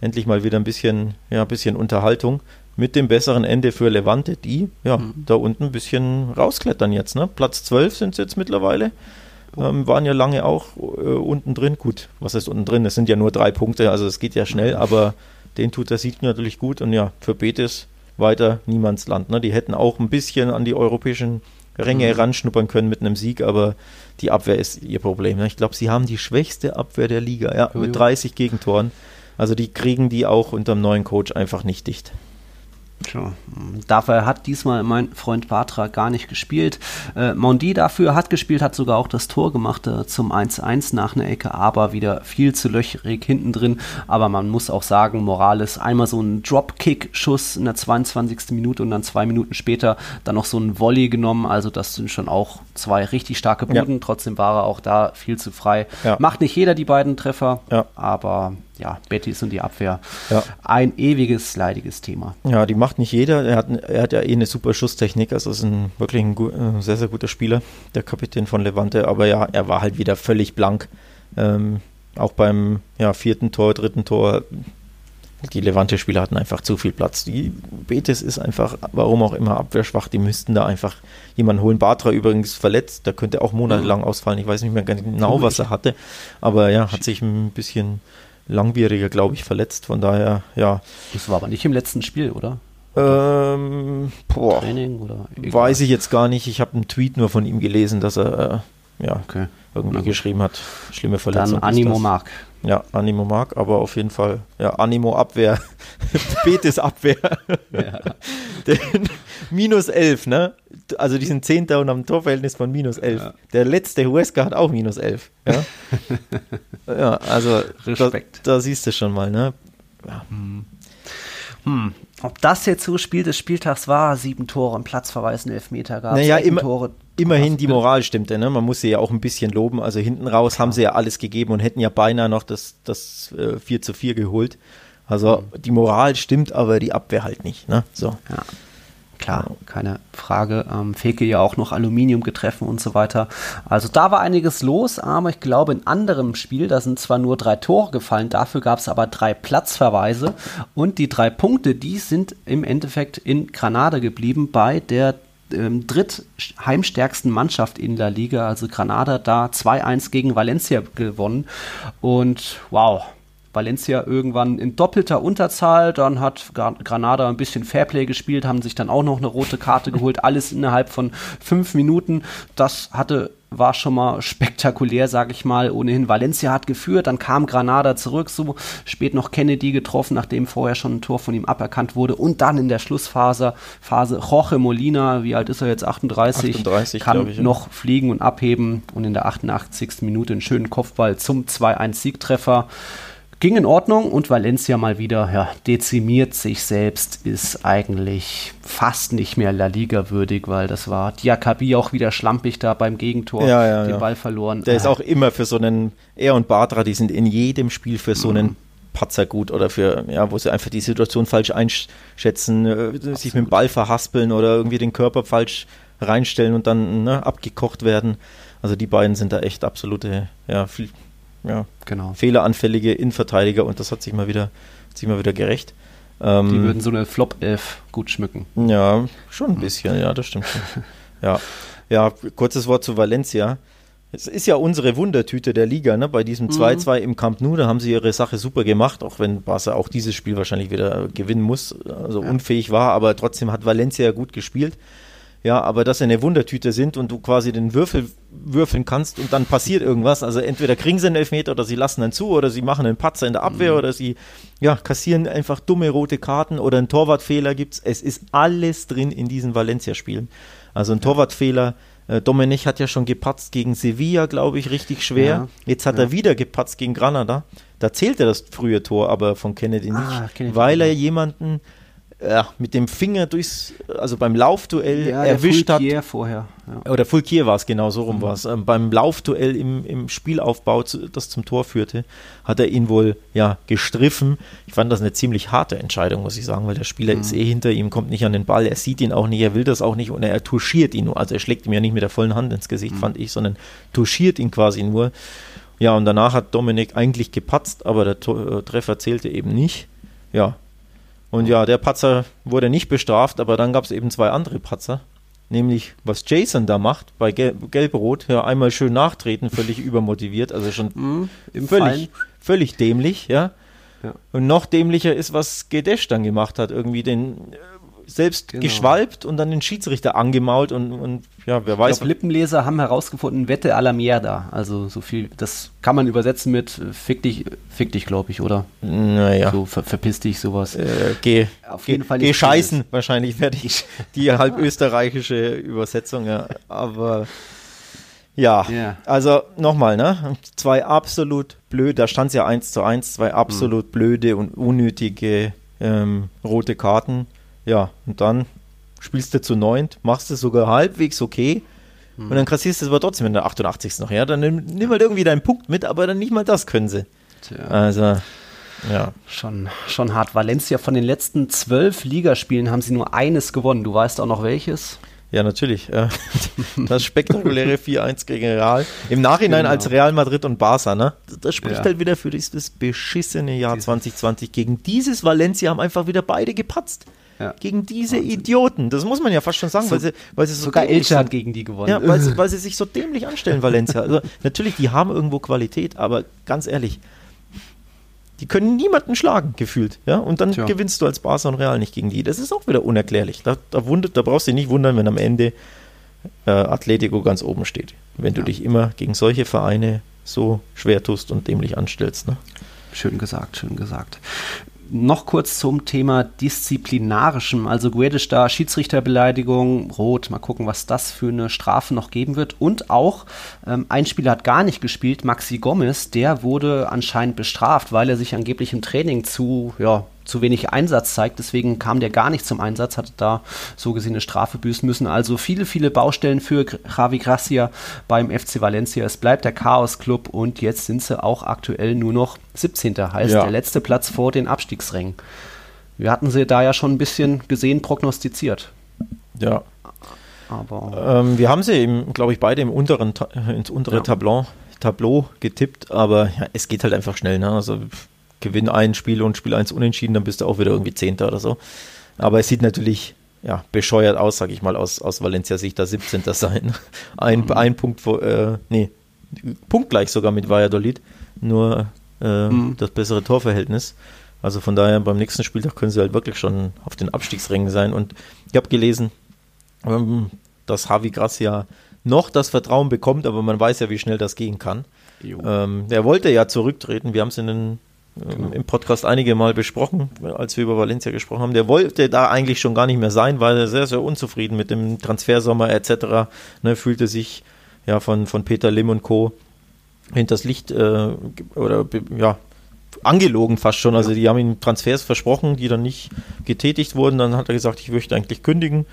endlich mal wieder ein bisschen, ja, ein bisschen Unterhaltung mit dem besseren Ende für Levante, die ja Mhm. da unten ein bisschen rausklettern jetzt. Ne? Platz 12 sind sie jetzt mittlerweile. Ähm, waren ja lange auch äh, unten drin. Gut, was ist unten drin? Es sind ja nur drei Punkte, also es geht ja schnell, aber den tut der Sieg natürlich gut und ja, für Betis weiter Niemandsland. Ne? Die hätten auch ein bisschen an die europäischen Ränge Mhm. ranschnuppern können mit einem Sieg, aber die Abwehr ist ihr Problem. Ne? Ich glaube, sie haben die schwächste Abwehr der Liga, ja, Jojo. mit 30 Gegentoren. Also die kriegen die auch unter dem neuen Coach einfach nicht dicht. Tja, dafür hat diesmal mein Freund Batra gar nicht gespielt. Äh, Mondi dafür hat gespielt, hat sogar auch das Tor gemacht äh, zum 1-1 nach einer Ecke, aber wieder viel zu löchrig hinten drin. Aber man muss auch sagen, Morales einmal so ein Dropkick-Schuss in der 22. Minute und dann zwei Minuten später dann noch so ein Volley genommen. Also das sind schon auch zwei richtig starke Ja. Buden. Trotzdem war er auch da viel zu frei. Ja. Macht nicht jeder die beiden Treffer, Ja. aber ja, Betis und die Abwehr. Ja. Ein ewiges, leidiges Thema. Ja, die macht nicht jeder. Er hat, er hat ja eh eine super Schusstechnik. Also ist ein wirklich ein gu- äh, sehr, sehr guter Spieler, der Kapitän von Levante. Aber ja, er war halt wieder völlig blank. Ähm, auch beim ja, vierten Tor, dritten Tor. Die Levante-Spieler hatten einfach zu viel Platz. Die Betis ist einfach, warum auch immer, abwehrschwach. Die müssten da einfach jemanden holen. Batra übrigens verletzt. Der könnte auch monatelang ausfallen. Ich weiß nicht mehr ganz genau, was er hatte. Aber ja, hat sich ein bisschen langwieriger, glaube ich, verletzt. Von daher, ja. Das war aber nicht im letzten Spiel, oder? Ähm, boah, Training oder weiß ich jetzt gar nicht. Ich habe einen Tweet nur von ihm gelesen, dass er äh, ja, Okay. irgendwie geschrieben hat, schlimme Verletzung. Dann Animo. Mark. Ja, Animo Mark, aber auf jeden Fall, ja, Animo Abwehr, Betis Abwehr. Den, minus 11, ne? Also die sind Zehnter und haben ein Torverhältnis von minus 11. Ja. Der letzte Huesca hat auch minus 11. Ja, ja also Respekt. Da, da siehst du schon mal, ne? Hm. Ob das jetzt so Spiel des Spieltags war, sieben Tore, ein Platzverweis, ein Elfmeter gab Naja, immer- Tore. Immerhin die Moral stimmte, ne? Man muss sie ja auch ein bisschen loben. Also hinten raus haben sie ja alles gegeben und hätten ja beinahe noch das, das äh, 4 zu 4 geholt. Also die Moral stimmt, aber die Abwehr halt nicht, ne? So. Ja. Klar, keine Frage. Ähm, Feke ja auch noch Aluminium getreffen und so weiter. Also da war einiges los, aber ich glaube in anderem Spiel, da sind zwar nur drei Tore gefallen, dafür gab es aber drei Platzverweise und die drei Punkte, die sind im Endeffekt in Granada geblieben bei der ähm, drittheimstärksten Mannschaft in der Liga, also Granada da 2-1 gegen Valencia gewonnen und wow, Valencia irgendwann in doppelter Unterzahl, dann hat Gra- Granada ein bisschen Fairplay gespielt, haben sich dann auch noch eine rote Karte geholt, alles innerhalb von fünf Minuten. Das hatte war schon mal spektakulär, sag ich mal. Ohnehin Valencia hat geführt, dann kam Granada zurück, so spät noch Kennedy getroffen, nachdem vorher schon ein Tor von ihm aberkannt wurde und dann in der Schlussphase Phase Jorge Molina, wie alt ist er jetzt 38, 38, kann ich, ja. noch fliegen und abheben und in der 88. Minute einen schönen Kopfball zum 2-1 Siegtreffer ging in Ordnung und Valencia mal wieder ja, dezimiert sich selbst, ist eigentlich fast nicht mehr La Liga würdig, weil das war Diakabi auch wieder schlampig da beim Gegentor, ja, ja, den. Ball verloren. Der ist Ah, auch immer für so einen, er und Batra, die sind in jedem Spiel für so einen Patzer gut oder für, ja, wo sie einfach die Situation falsch einschätzen, äh, sich mit dem Ball verhaspeln oder irgendwie den Körper falsch reinstellen und dann ne, abgekocht werden. Also die beiden sind da echt absolute, ja, viel, ja, genau. fehleranfällige Innenverteidiger und das hat sich mal wieder, sich mal wieder gerecht. Ähm, Die würden so eine Flop-Elf gut schmücken. ja, schon ein bisschen, ja, das stimmt schon. Ja, ja kurzes Wort zu Valencia. Es ist ja unsere Wundertüte der Liga, ne? Bei diesem 2-2 im Camp Nou, da haben sie ihre Sache super gemacht, auch wenn Barca auch dieses Spiel wahrscheinlich wieder gewinnen muss, also unfähig war, aber trotzdem hat Valencia gut gespielt. Ja, aber dass sie eine Wundertüte sind und du quasi den Würfel würfeln kannst und dann passiert irgendwas. Also entweder kriegen sie einen Elfmeter oder sie lassen einen zu oder sie machen einen Patzer in der Abwehr oder sie ja, kassieren einfach dumme rote Karten oder einen Torwartfehler gibt's. Es ist alles drin in diesen Valencia-Spielen. Also ein Torwartfehler. Äh, Domenech hat ja schon gepatzt gegen Sevilla, glaube ich, richtig schwer. Ja, Jetzt hat ja. er wieder gepatzt gegen Granada. Da zählte das frühe Tor aber von Kennedy nicht, Ah, weil er jemanden ja, mit dem Finger durchs, also beim Laufduell Ja, erwischt hat. Vorher. Ja. Oder Fulkier war es genau, so rum Mhm. war es. Ähm, beim Laufduell im, im Spielaufbau, das zum Tor führte, hat er ihn wohl ja gestriffen. Ich fand das eine ziemlich harte Entscheidung, muss ich sagen, weil der Spieler Mhm. ist eh hinter ihm, kommt nicht an den Ball, er sieht ihn auch nicht, er will das auch nicht und er touchiert ihn nur. Also er schlägt ihm ja nicht mit der vollen Hand ins Gesicht, Mhm. fand ich, sondern touchiert ihn quasi nur. Ja, und danach hat Dominik eigentlich gepatzt, aber der Tor, äh, Treffer zählte eben nicht. Ja. Und ja, der Patzer wurde nicht bestraft, aber dann gab es eben zwei andere Patzer. Nämlich, was Jason da macht bei Gel Gelb-Rot, ja, einmal schön nachtreten, völlig übermotiviert, also schon Mhm, völlig, Fallen. völlig dämlich, ja. Ja. Und noch dämlicher ist, was Gedesch dann gemacht hat, irgendwie den selbst Genau. geschwalbt und dann den Schiedsrichter angemault und, und ja, wer weiß. Ich glaube, Lippenleser haben herausgefunden, Wette a la Mierda. Also so viel, das kann man übersetzen mit äh, fick dich, fick dich, glaube ich, oder? naja. So ver, verpiss dich, sowas. Äh, geh, Auf geh, jeden Fall geh scheißen, wahrscheinlich wäre die, die halb österreichische Übersetzung, ja. Aber ja, Ja. also nochmal, ne? Zwei absolut blöde, da stand es ja 1 zu 1, zwei absolut blöde und unnötige ähm, rote Karten. Ja, und dann spielst du zu neunt, machst es sogar halbwegs okay. Und dann kassierst du es aber trotzdem in der 88. noch, ja. Dann nimm, nimm halt irgendwie deinen Punkt mit, aber dann nicht mal das können sie. Tja. Also, ja. Schon, schon hart. Valencia von den letzten zwölf Ligaspielen haben sie nur eines gewonnen. Du weißt auch noch welches? Ja, natürlich. äh, Das spektakuläre 4-1 gegen Real. Im Nachhinein Genau. als Real Madrid und Barca, ne? Das spricht Ja. halt wieder für dieses beschissene Jahr 2020. Gegen dieses Valencia haben einfach wieder beide gepatzt. Ja. Gegen diese Idioten. Das muss man ja fast schon sagen, So- weil, sie, weil sie so Sogar Elche hat gegen die gewonnen. Ja, weil sie, weil sie sich so dämlich anstellen, Valencia. Also natürlich, die haben irgendwo Qualität, aber ganz ehrlich, die können niemanden schlagen, gefühlt. Ja? Und dann Tja. gewinnst du als Barca und Real nicht gegen die. Das ist auch wieder unerklärlich. Da, da, wundert, da brauchst du dich nicht wundern, wenn am Ende äh, Atletico ganz oben steht. Wenn du Ja. dich immer gegen solche Vereine so schwer tust und dämlich anstellst. Ne? Schön gesagt, schön gesagt. Noch kurz zum Thema Disziplinarischem. Also Guedes da, Schiedsrichterbeleidigung, Rot. Mal gucken, was das für eine Strafe noch geben wird. Und auch, ähm, ein Spieler hat gar nicht gespielt, Maxi Gomez, der wurde anscheinend bestraft, weil er sich angeblich im Training zu, ja, zu wenig Einsatz zeigt. Deswegen kam der gar nicht zum Einsatz, hatte da so gesehen eine Strafe büßen müssen. Also viele, viele Baustellen für Javi Gracia beim FC Valencia. Es bleibt der Chaos-Club und jetzt sind sie auch aktuell nur noch 17. Heißt Ja. der letzte Platz vor den Abstiegsrängen. Wir hatten sie da ja schon ein bisschen gesehen, prognostiziert. Ja. Aber Ähm, wir haben sie eben, glaube ich, beide im unteren, ins untere Ja. Tableau, Tableau getippt, aber ja, es geht halt einfach schnell. Ne? Also gewinn ein Spiel und Spiel eins unentschieden, dann bist du auch wieder irgendwie Zehnter oder so. Aber es sieht natürlich ja, bescheuert aus, sag ich mal, aus, aus Valencia Sicht, da 17. sein. Ein, Mhm. ein Punkt vor, äh, nee, punktgleich sogar mit Valladolid, nur äh, Mhm. das bessere Torverhältnis. Also von daher beim nächsten Spieltag können sie halt wirklich schon auf den Abstiegsrängen sein. Und ich habe gelesen, ähm, dass Javi Gracia noch das Vertrauen bekommt, aber man weiß ja, wie schnell das gehen kann. Ähm, er wollte ja zurücktreten. Wir haben es in den, ähm, im Podcast einige Mal besprochen, als wir über Valencia gesprochen haben. Der wollte da eigentlich schon gar nicht mehr sein, weil er sehr, sehr unzufrieden mit dem Transfersommer etc. Ne, fühlte sich ja von, von Peter Lim und Co. hinters Licht äh, oder ja, angelogen fast schon. Also die haben ihm Transfers versprochen, die dann nicht getätigt wurden. Dann hat er gesagt, ich möchte eigentlich kündigen.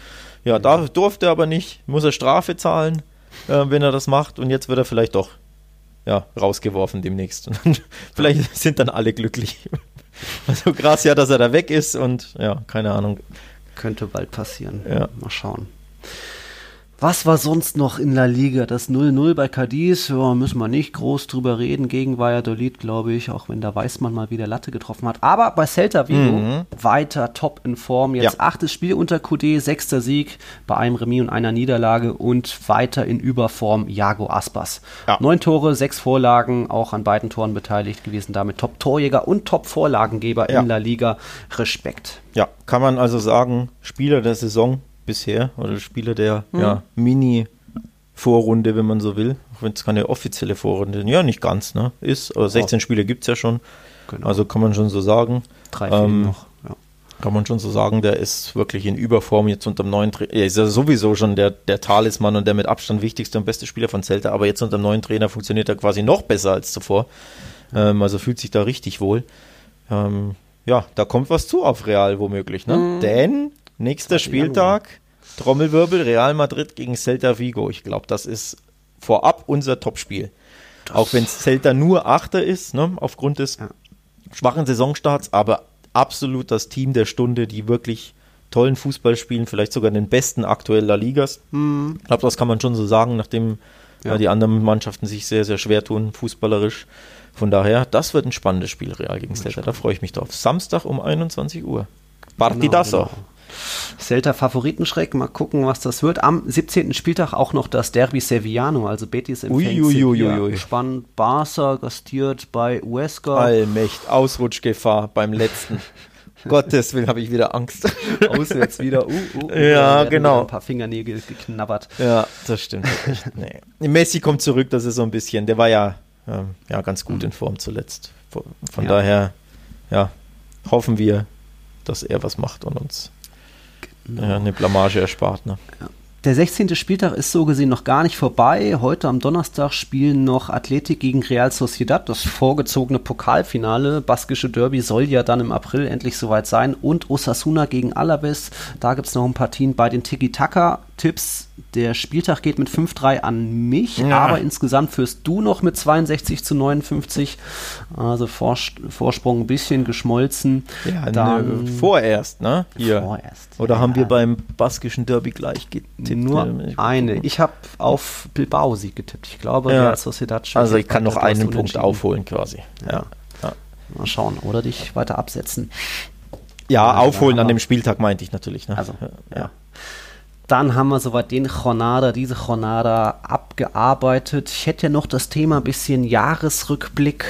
Ja, da durfte er aber nicht, muss er Strafe zahlen, äh, wenn er das macht. Und jetzt wird er vielleicht doch ja, rausgeworfen demnächst. Vielleicht sind dann alle glücklich. Also krass ja, dass er da weg ist und ja, keine Ahnung. Könnte bald passieren. Ja. Mal schauen. Was war sonst noch in La Liga? Das 0-0 bei Cadiz, ja, müssen wir nicht groß drüber reden. Gegen Valladolid, glaube ich, auch wenn da Weißmann mal wieder Latte getroffen hat. Aber bei Celta Vigo Mhm. weiter top in Form. Jetzt Ja. achtes Spiel unter QD, sechster Sieg bei einem Remis und einer Niederlage und weiter in Überform Jago Aspas. Ja. Neun Tore, sechs Vorlagen, auch an beiden Toren beteiligt gewesen. Damit Top-Torjäger und Top-Vorlagengeber Ja. in La Liga. Respekt. Ja, kann man also sagen, Spieler der Saison bisher oder Spieler der ja, Mini-Vorrunde, wenn man so will. Auch wenn es keine offizielle Vorrunde ja nicht ganz ne, ist, aber 16 Spiele gibt es ja schon. Genau. Also kann man schon so sagen. Drei ähm, noch. Ja. Kann man schon so sagen, der ist wirklich in Überform jetzt unter dem neuen Trainer. Er ist ja sowieso schon der, der Talisman und der mit Abstand wichtigste und beste Spieler von Celta, aber jetzt unter dem neuen Trainer funktioniert er quasi noch besser als zuvor. Ähm, also fühlt sich da richtig wohl. Ähm, ja, da kommt was zu auf Real womöglich, ne? Denn nächster. Spieltag, Trommelwirbel, Real Madrid gegen Celta Vigo. Ich glaube, das ist vorab unser Topspiel. Auch wenn Celta nur Achter ist, ne, aufgrund des Ja. schwachen Saisonstarts, aber absolut das Team der Stunde, die wirklich tollen Fußball spielen, vielleicht sogar den besten aktuell La Ligas. Ich glaube, das kann man schon so sagen, nachdem ja. Ja. die anderen Mannschaften sich sehr, sehr schwer tun, fußballerisch. Von daher, das wird ein spannendes Spiel, Real gegen Celta. Da freue ich mich drauf. Samstag um 21 Uhr. Partidaso. Genau, Celta Favoritenschreck, mal gucken, was das wird. Am 17. Spieltag auch noch das Derby Sevillano, also Betis empfängt Sevilla. Spannend, Barca gastiert bei Huesca. Allmächt, Ausrutschgefahr beim letzten. Gottes Willen habe ich wieder Angst. Auswärts wieder. Uh, uh, uh, Ja, genau. Ein paar Fingernägel geknabbert. Ja, das stimmt. Nee. Messi kommt zurück, das ist so ein bisschen, der war ja, ähm, ja ganz gut in Form zuletzt. Von, von Ja. daher, ja, hoffen wir, dass er was macht und uns Äh, eine Blamage erspart. Ne? Der 16. Spieltag ist so gesehen noch gar nicht vorbei. Heute am Donnerstag spielen noch Athletik gegen Real Sociedad, das vorgezogene Pokalfinale. Baskische Derby soll ja dann im April endlich soweit sein. Und Osasuna gegen Alaves. Da gibt es noch ein paar Partien bei den Tiki-Taka-Tipps. Der Spieltag geht mit 5-3 an mich, Ja. aber insgesamt führst du noch mit 62 zu 59. Also Vors Vorsprung ein bisschen geschmolzen. Ja, Dann- ne, vorerst, ne? Hier. Vorerst, Oder ja. haben wir beim baskischen Derby gleich getippt? Nur Ich- eine. Ich habe auf Bilbao-Sieg getippt. Ich glaube, Ja. Real Sociedad steht Also ich kann noch einen Punkt aufholen quasi. Ja, ja. Mal schauen. Oder dich weiter absetzen. ja Also, aufholen an dem Spieltag meinte ich natürlich. Ne? Also, ja. Dann haben wir soweit den Jornada, diese Jornada abgearbeitet. Ich hätte ja noch das Thema ein bisschen Jahresrückblick,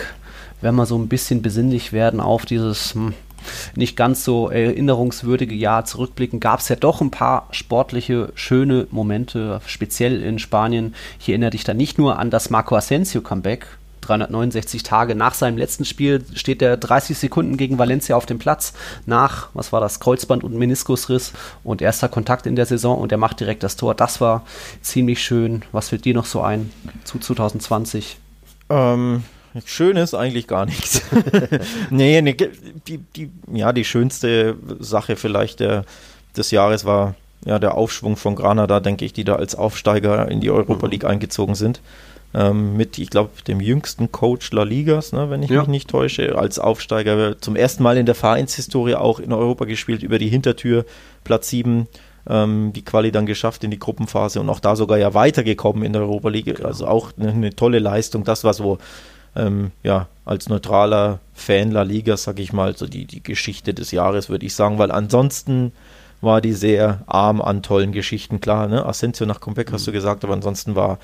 wenn wir so ein bisschen besinnlich werden auf dieses hm, nicht ganz so erinnerungswürdige Jahr zurückblicken, gab es ja doch ein paar sportliche, schöne Momente, speziell in Spanien. Ich erinnere dich da nicht nur an das Marco Asensio Comeback, 369 Tage nach seinem letzten Spiel steht er 30 Sekunden gegen Valencia auf dem Platz nach, was war das, Kreuzband und Meniskusriss und erster Kontakt in der Saison und er macht direkt das Tor. Das war ziemlich schön. Was fällt dir noch so ein zu 2020? Ähm, schön ist eigentlich gar nichts. nee, nee, die, die, ja, die schönste Sache vielleicht der, des Jahres war ja der Aufschwung von Granada, denke ich, die da als Aufsteiger in die Europa League eingezogen sind. Ähm, mit, ich glaube, dem jüngsten Coach La Ligas, ne, wenn ich Ja. mich nicht täusche, als Aufsteiger zum ersten Mal in der Vereinshistorie auch in Europa gespielt, über die Hintertür, Platz 7, ähm, die Quali dann geschafft in die Gruppenphase und auch da sogar ja weitergekommen in der Europa League. Also auch eine, eine tolle Leistung. Das war so, ähm, ja, als neutraler Fan La Liga, sag ich mal, so die, die Geschichte des Jahres, würde ich sagen, weil ansonsten war die sehr arm an tollen Geschichten, klar, ne? Asensio nach Comeback hast du gesagt, aber ansonsten war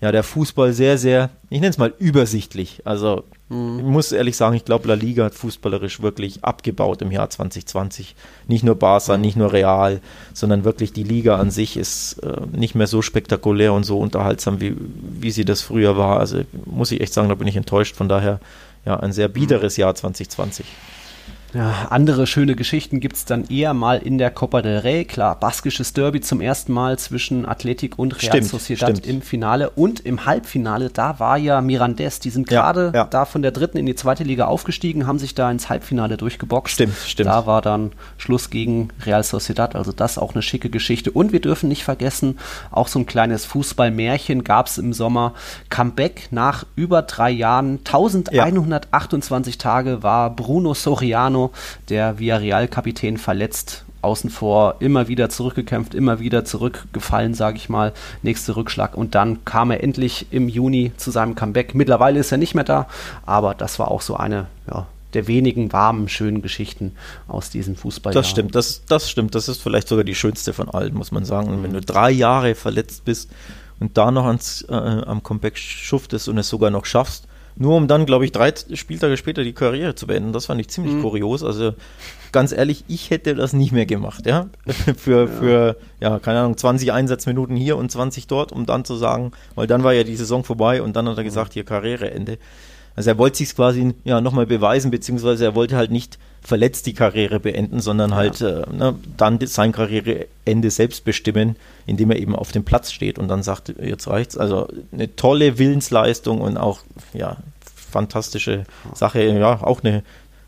ja der Fußball sehr, sehr, ich nenne es mal übersichtlich. Also ich muss ehrlich sagen, ich glaube, La Liga hat fußballerisch wirklich abgebaut im Jahr 2020. Nicht nur Barca, nicht nur Real, sondern wirklich die Liga an sich ist äh, nicht mehr so spektakulär und so unterhaltsam, wie, wie sie das früher war. Also muss ich echt sagen, da bin ich enttäuscht. Von daher, ja, ein sehr biederes Jahr 2020. Ja, andere schöne Geschichten gibt es dann eher mal in der Copa del Rey. Klar, baskisches Derby zum ersten Mal zwischen Athletik und Real Stimmt, Sociedad stimmt. im Finale. Und im Halbfinale, da war ja Mirandes. Die sind Ja, gerade ja. da von der dritten in die zweite Liga aufgestiegen, haben sich da ins Halbfinale durchgeboxt. Stimmt, stimmt. Da war dann Schluss gegen Real Sociedad. Also das auch eine schicke Geschichte. Und wir dürfen nicht vergessen, auch so ein kleines Fußballmärchen gab es im Sommer. Comeback nach über drei Jahren. 1128 Tage war Bruno Soriano, der Villarreal-Kapitän, verletzt. Außen vor, immer wieder zurückgekämpft, immer wieder zurückgefallen, sage ich mal. Nächster Rückschlag. Und dann kam er endlich im Juni zu seinem Comeback. Mittlerweile ist er nicht mehr da, aber das war auch so eine ja, der wenigen warmen, schönen Geschichten aus diesem Fußball. Das stimmt, das, das stimmt. Das ist vielleicht sogar die schönste von allen, muss man sagen. Und wenn du drei Jahre verletzt bist und da noch ans, äh, am Comeback schuftest und es sogar noch schaffst, nur um dann, glaube ich, drei Spieltage später die Karriere zu beenden, das fand ich ziemlich Mhm. kurios. Also ganz ehrlich, ich hätte das nicht mehr gemacht, ja. für, für, ja, keine Ahnung, 20 Einsatzminuten hier und 20 dort, um dann zu sagen, weil dann war ja die Saison vorbei und dann hat er gesagt, hier Karriereende. Also er wollte sich quasi ja nochmal beweisen, beziehungsweise er wollte halt nicht verletzt die Karriere beenden, sondern halt äh, ne, dann sein Karriereende selbst bestimmen, indem er eben auf dem Platz steht und dann sagt, jetzt reicht's. Also eine tolle Willensleistung und auch ja fantastische Sache, ja auch eine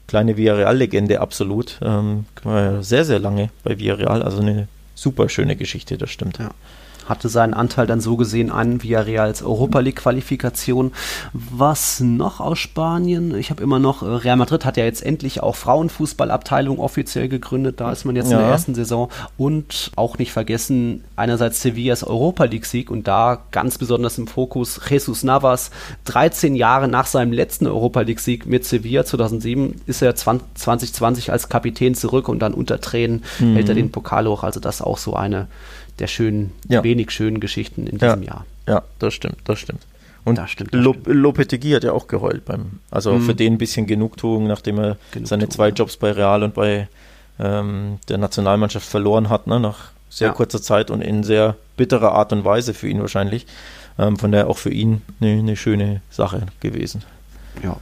kleine Villarreal-Legende absolut. Ähm, ja sehr sehr lange bei Villarreal, also eine super schöne Geschichte, das stimmt. Ja. Hatte seinen Anteil dann so gesehen an Villarreals Europa League Qualifikation. Was noch aus Spanien? Ich habe immer noch, äh, Real Madrid hat ja jetzt endlich auch Frauenfußballabteilung offiziell gegründet. Da ist man jetzt in Ja. der ersten Saison. Und auch nicht vergessen, einerseits Sevillas Europa League Sieg und da ganz besonders im Fokus Jesus Navas. 13 Jahre nach seinem letzten Europa League Sieg mit Sevilla 2007 ist er 20, 2020 als Kapitän zurück und dann unter Tränen hält er den Pokal hoch. Also das auch so eine der schönen, Ja. wenig schönen Geschichten in Ja. diesem Jahr. Ja, das stimmt, das stimmt. Und Das stimmt, das Lo- stimmt. Lopetegui hat ja auch geheult beim, also Mhm. für den ein bisschen Genugtuung, nachdem er Genugtuung, seine zwei ja. Jobs bei Real und bei ähm, der Nationalmannschaft verloren hat, ne, nach sehr Ja. kurzer Zeit und in sehr bitterer Art und Weise für ihn wahrscheinlich. Ähm, von daher auch für ihn eine, eine schöne Sache gewesen. Ja.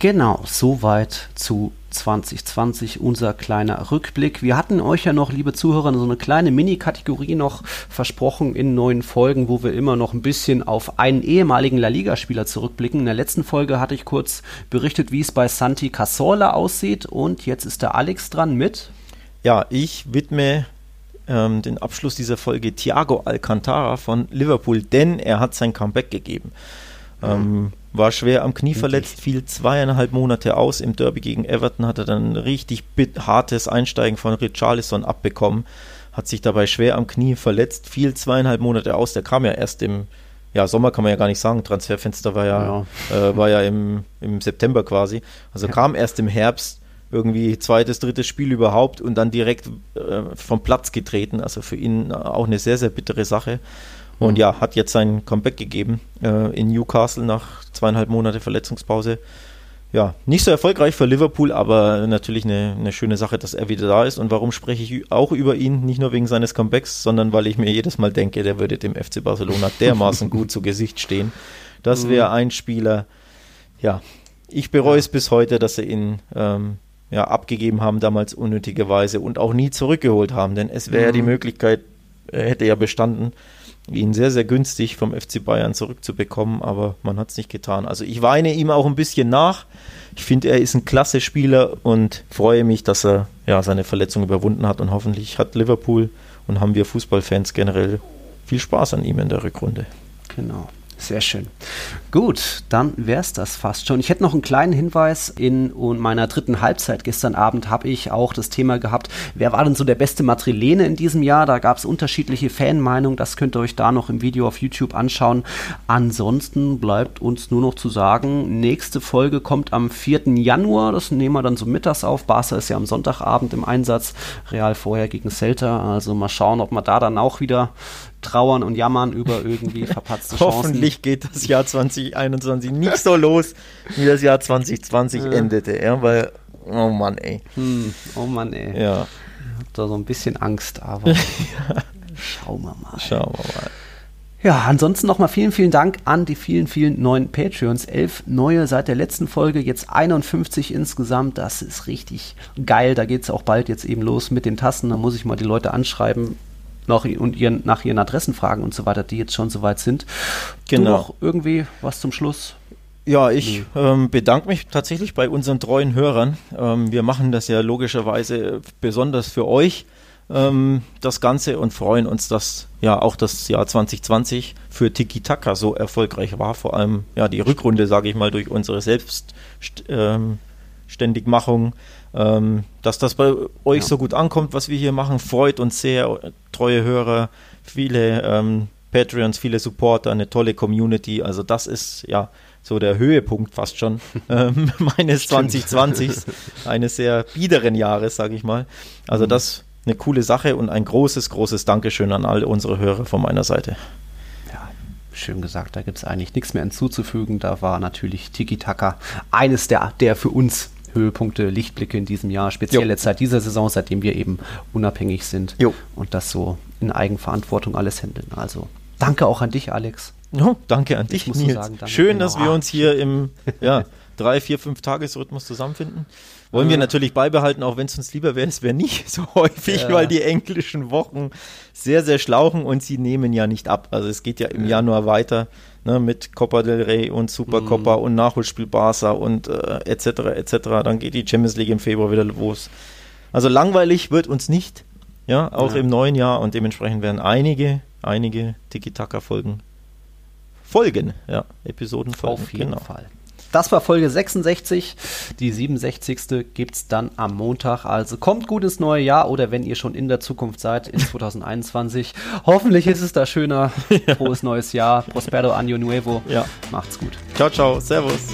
Genau, soweit zu 2020 unser kleiner Rückblick. Wir hatten euch ja noch, liebe Zuhörer, so eine kleine Mini-Kategorie noch versprochen in neuen Folgen, wo wir immer noch ein bisschen auf einen ehemaligen La Liga-Spieler zurückblicken. In der letzten Folge hatte ich kurz berichtet, wie es bei Santi Cazorla aussieht und jetzt ist der Alex dran mit. Ja, ich widme ähm, den Abschluss dieser Folge Thiago Alcantara von Liverpool, denn er hat sein Comeback gegeben. Ähm, war schwer am Knie verletzt, fiel zweieinhalb Monate aus. Im Derby gegen Everton hat er dann ein richtig hartes Einsteigen von Richarlison abbekommen. Hat sich dabei schwer am Knie verletzt, fiel zweieinhalb Monate aus. Der kam ja erst im ja, Sommer kann man ja gar nicht sagen. Transferfenster war ja, Äh, war ja im, im September quasi. Also Ja. kam erst im Herbst irgendwie zweites, drittes Spiel überhaupt und dann direkt äh, vom Platz getreten. Also für ihn auch eine sehr, sehr bittere Sache. Und Mhm. ja, hat jetzt sein Comeback gegeben äh, in Newcastle nach zweieinhalb Monate Verletzungspause. Ja, nicht so erfolgreich für Liverpool, aber natürlich eine, eine schöne Sache, dass er wieder da ist. Und warum spreche ich auch über ihn? Nicht nur wegen seines Comebacks, sondern weil ich mir jedes Mal denke, der würde dem FC Barcelona dermaßen gut zu Gesicht stehen. Das wäre ein Spieler, ja, ich bereue es bis heute, dass sie ihn ähm, ja, abgegeben haben, damals unnötigerweise und auch nie zurückgeholt haben, denn es wäre ja die Möglichkeit, er hätte ja bestanden, ihn sehr, sehr günstig vom FC Bayern zurückzubekommen, aber man hat es nicht getan. Also ich weine ihm auch ein bisschen nach. Ich finde, er ist ein klasse Spieler und freue mich, dass er ja seine Verletzung überwunden hat und hoffentlich hat Liverpool und haben wir Fußballfans generell viel Spaß an ihm in der Rückrunde. Genau. Sehr schön. Gut, dann wäre es das fast schon. Ich hätte noch einen kleinen Hinweis. In meiner dritten Halbzeit gestern Abend habe ich auch das Thema gehabt, wer war denn so der beste Matrilene in diesem Jahr? Da gab es unterschiedliche Fanmeinungen. Das könnt ihr euch da noch im Video auf YouTube anschauen. Ansonsten bleibt uns nur noch zu sagen, nächste Folge kommt am 4. Januar. Das nehmen wir dann so mittags auf. Barca ist ja am Sonntagabend im Einsatz. Real vorher gegen Celta. Also mal schauen, ob wir da dann auch wieder trauern und jammern über irgendwie verpatzte Chancen. Hoffentlich geht das Jahr 2021 nicht so los, wie das Jahr 2020 Ja. endete, ja, weil, oh Mann, ey. Hm, oh Mann, ey. Ja, Ich hab da so ein bisschen Angst, aber schauen wir mal. schauen wir mal. Ja, ansonsten nochmal vielen, vielen Dank an die vielen, vielen neuen Patreons. Elf neue seit der letzten Folge, jetzt 51 insgesamt. Das ist richtig geil. Da geht es auch bald jetzt eben los mit den Tassen. Da muss ich mal die Leute anschreiben noch und ihren, nach ihren Adressen fragen und so weiter, die jetzt schon soweit sind. Genau. Du noch irgendwie was zum Schluss? Ja, ich ähm, bedanke mich tatsächlich bei unseren treuen Hörern. Ähm, wir machen das ja logischerweise besonders für euch ähm, das Ganze und freuen uns, dass ja auch das Jahr 2020 für Tiki Taka so erfolgreich war. Vor allem ja die Rückrunde, sage ich mal, durch unsere Selbstständigmachung. Ähm, dass das bei euch ja. so gut ankommt, was wir hier machen, freut uns sehr. Treue Hörer, viele ähm, Patreons, viele Supporter, eine tolle Community. Also das ist ja so der Höhepunkt fast schon ähm, meines Stimmt. 2020, eines sehr biederen Jahres, sage ich mal. Also mhm. das eine coole Sache und ein großes, großes Dankeschön an all unsere Hörer von meiner Seite. Ja, schön gesagt, da gibt es eigentlich nichts mehr hinzuzufügen. Da war natürlich Tiki Taka eines der, der für uns Höhepunkte, Lichtblicke in diesem Jahr, speziell jo. jetzt seit dieser Saison, seitdem wir eben unabhängig sind jo. und das so in Eigenverantwortung alles handeln. Also danke auch an dich, Alex. Oh, danke an dich, Nils. Sagen, Schön, dass wir uns hier im ja, drei, vier, fünf Tagesrhythmus zusammenfinden. Wollen wir natürlich beibehalten, auch wenn es uns lieber wäre, es wäre nicht so häufig, ja. weil die englischen Wochen sehr, sehr schlauchen und sie nehmen ja nicht ab. Also es geht ja im ja. Januar weiter ne, mit Copa del Rey und Supercopa mhm. und Nachholspiel Barca und äh, etc. etc. Dann geht die Champions League im Februar wieder los. Also langweilig wird uns nicht, ja, auch ja. im neuen Jahr und dementsprechend werden einige, einige Tiki-Taka-Folgen folgen, ja, Episoden folgen. Auf jeden genau. Fall. Das war Folge 66. Die 67. gibt es dann am Montag. Also kommt gut ins neue Jahr oder wenn ihr schon in der Zukunft seid, in 2021. Hoffentlich ist es da schöner. Frohes neues Jahr. Prospero Año Nuevo. Ja. Macht's gut. Ciao, ciao. Servus.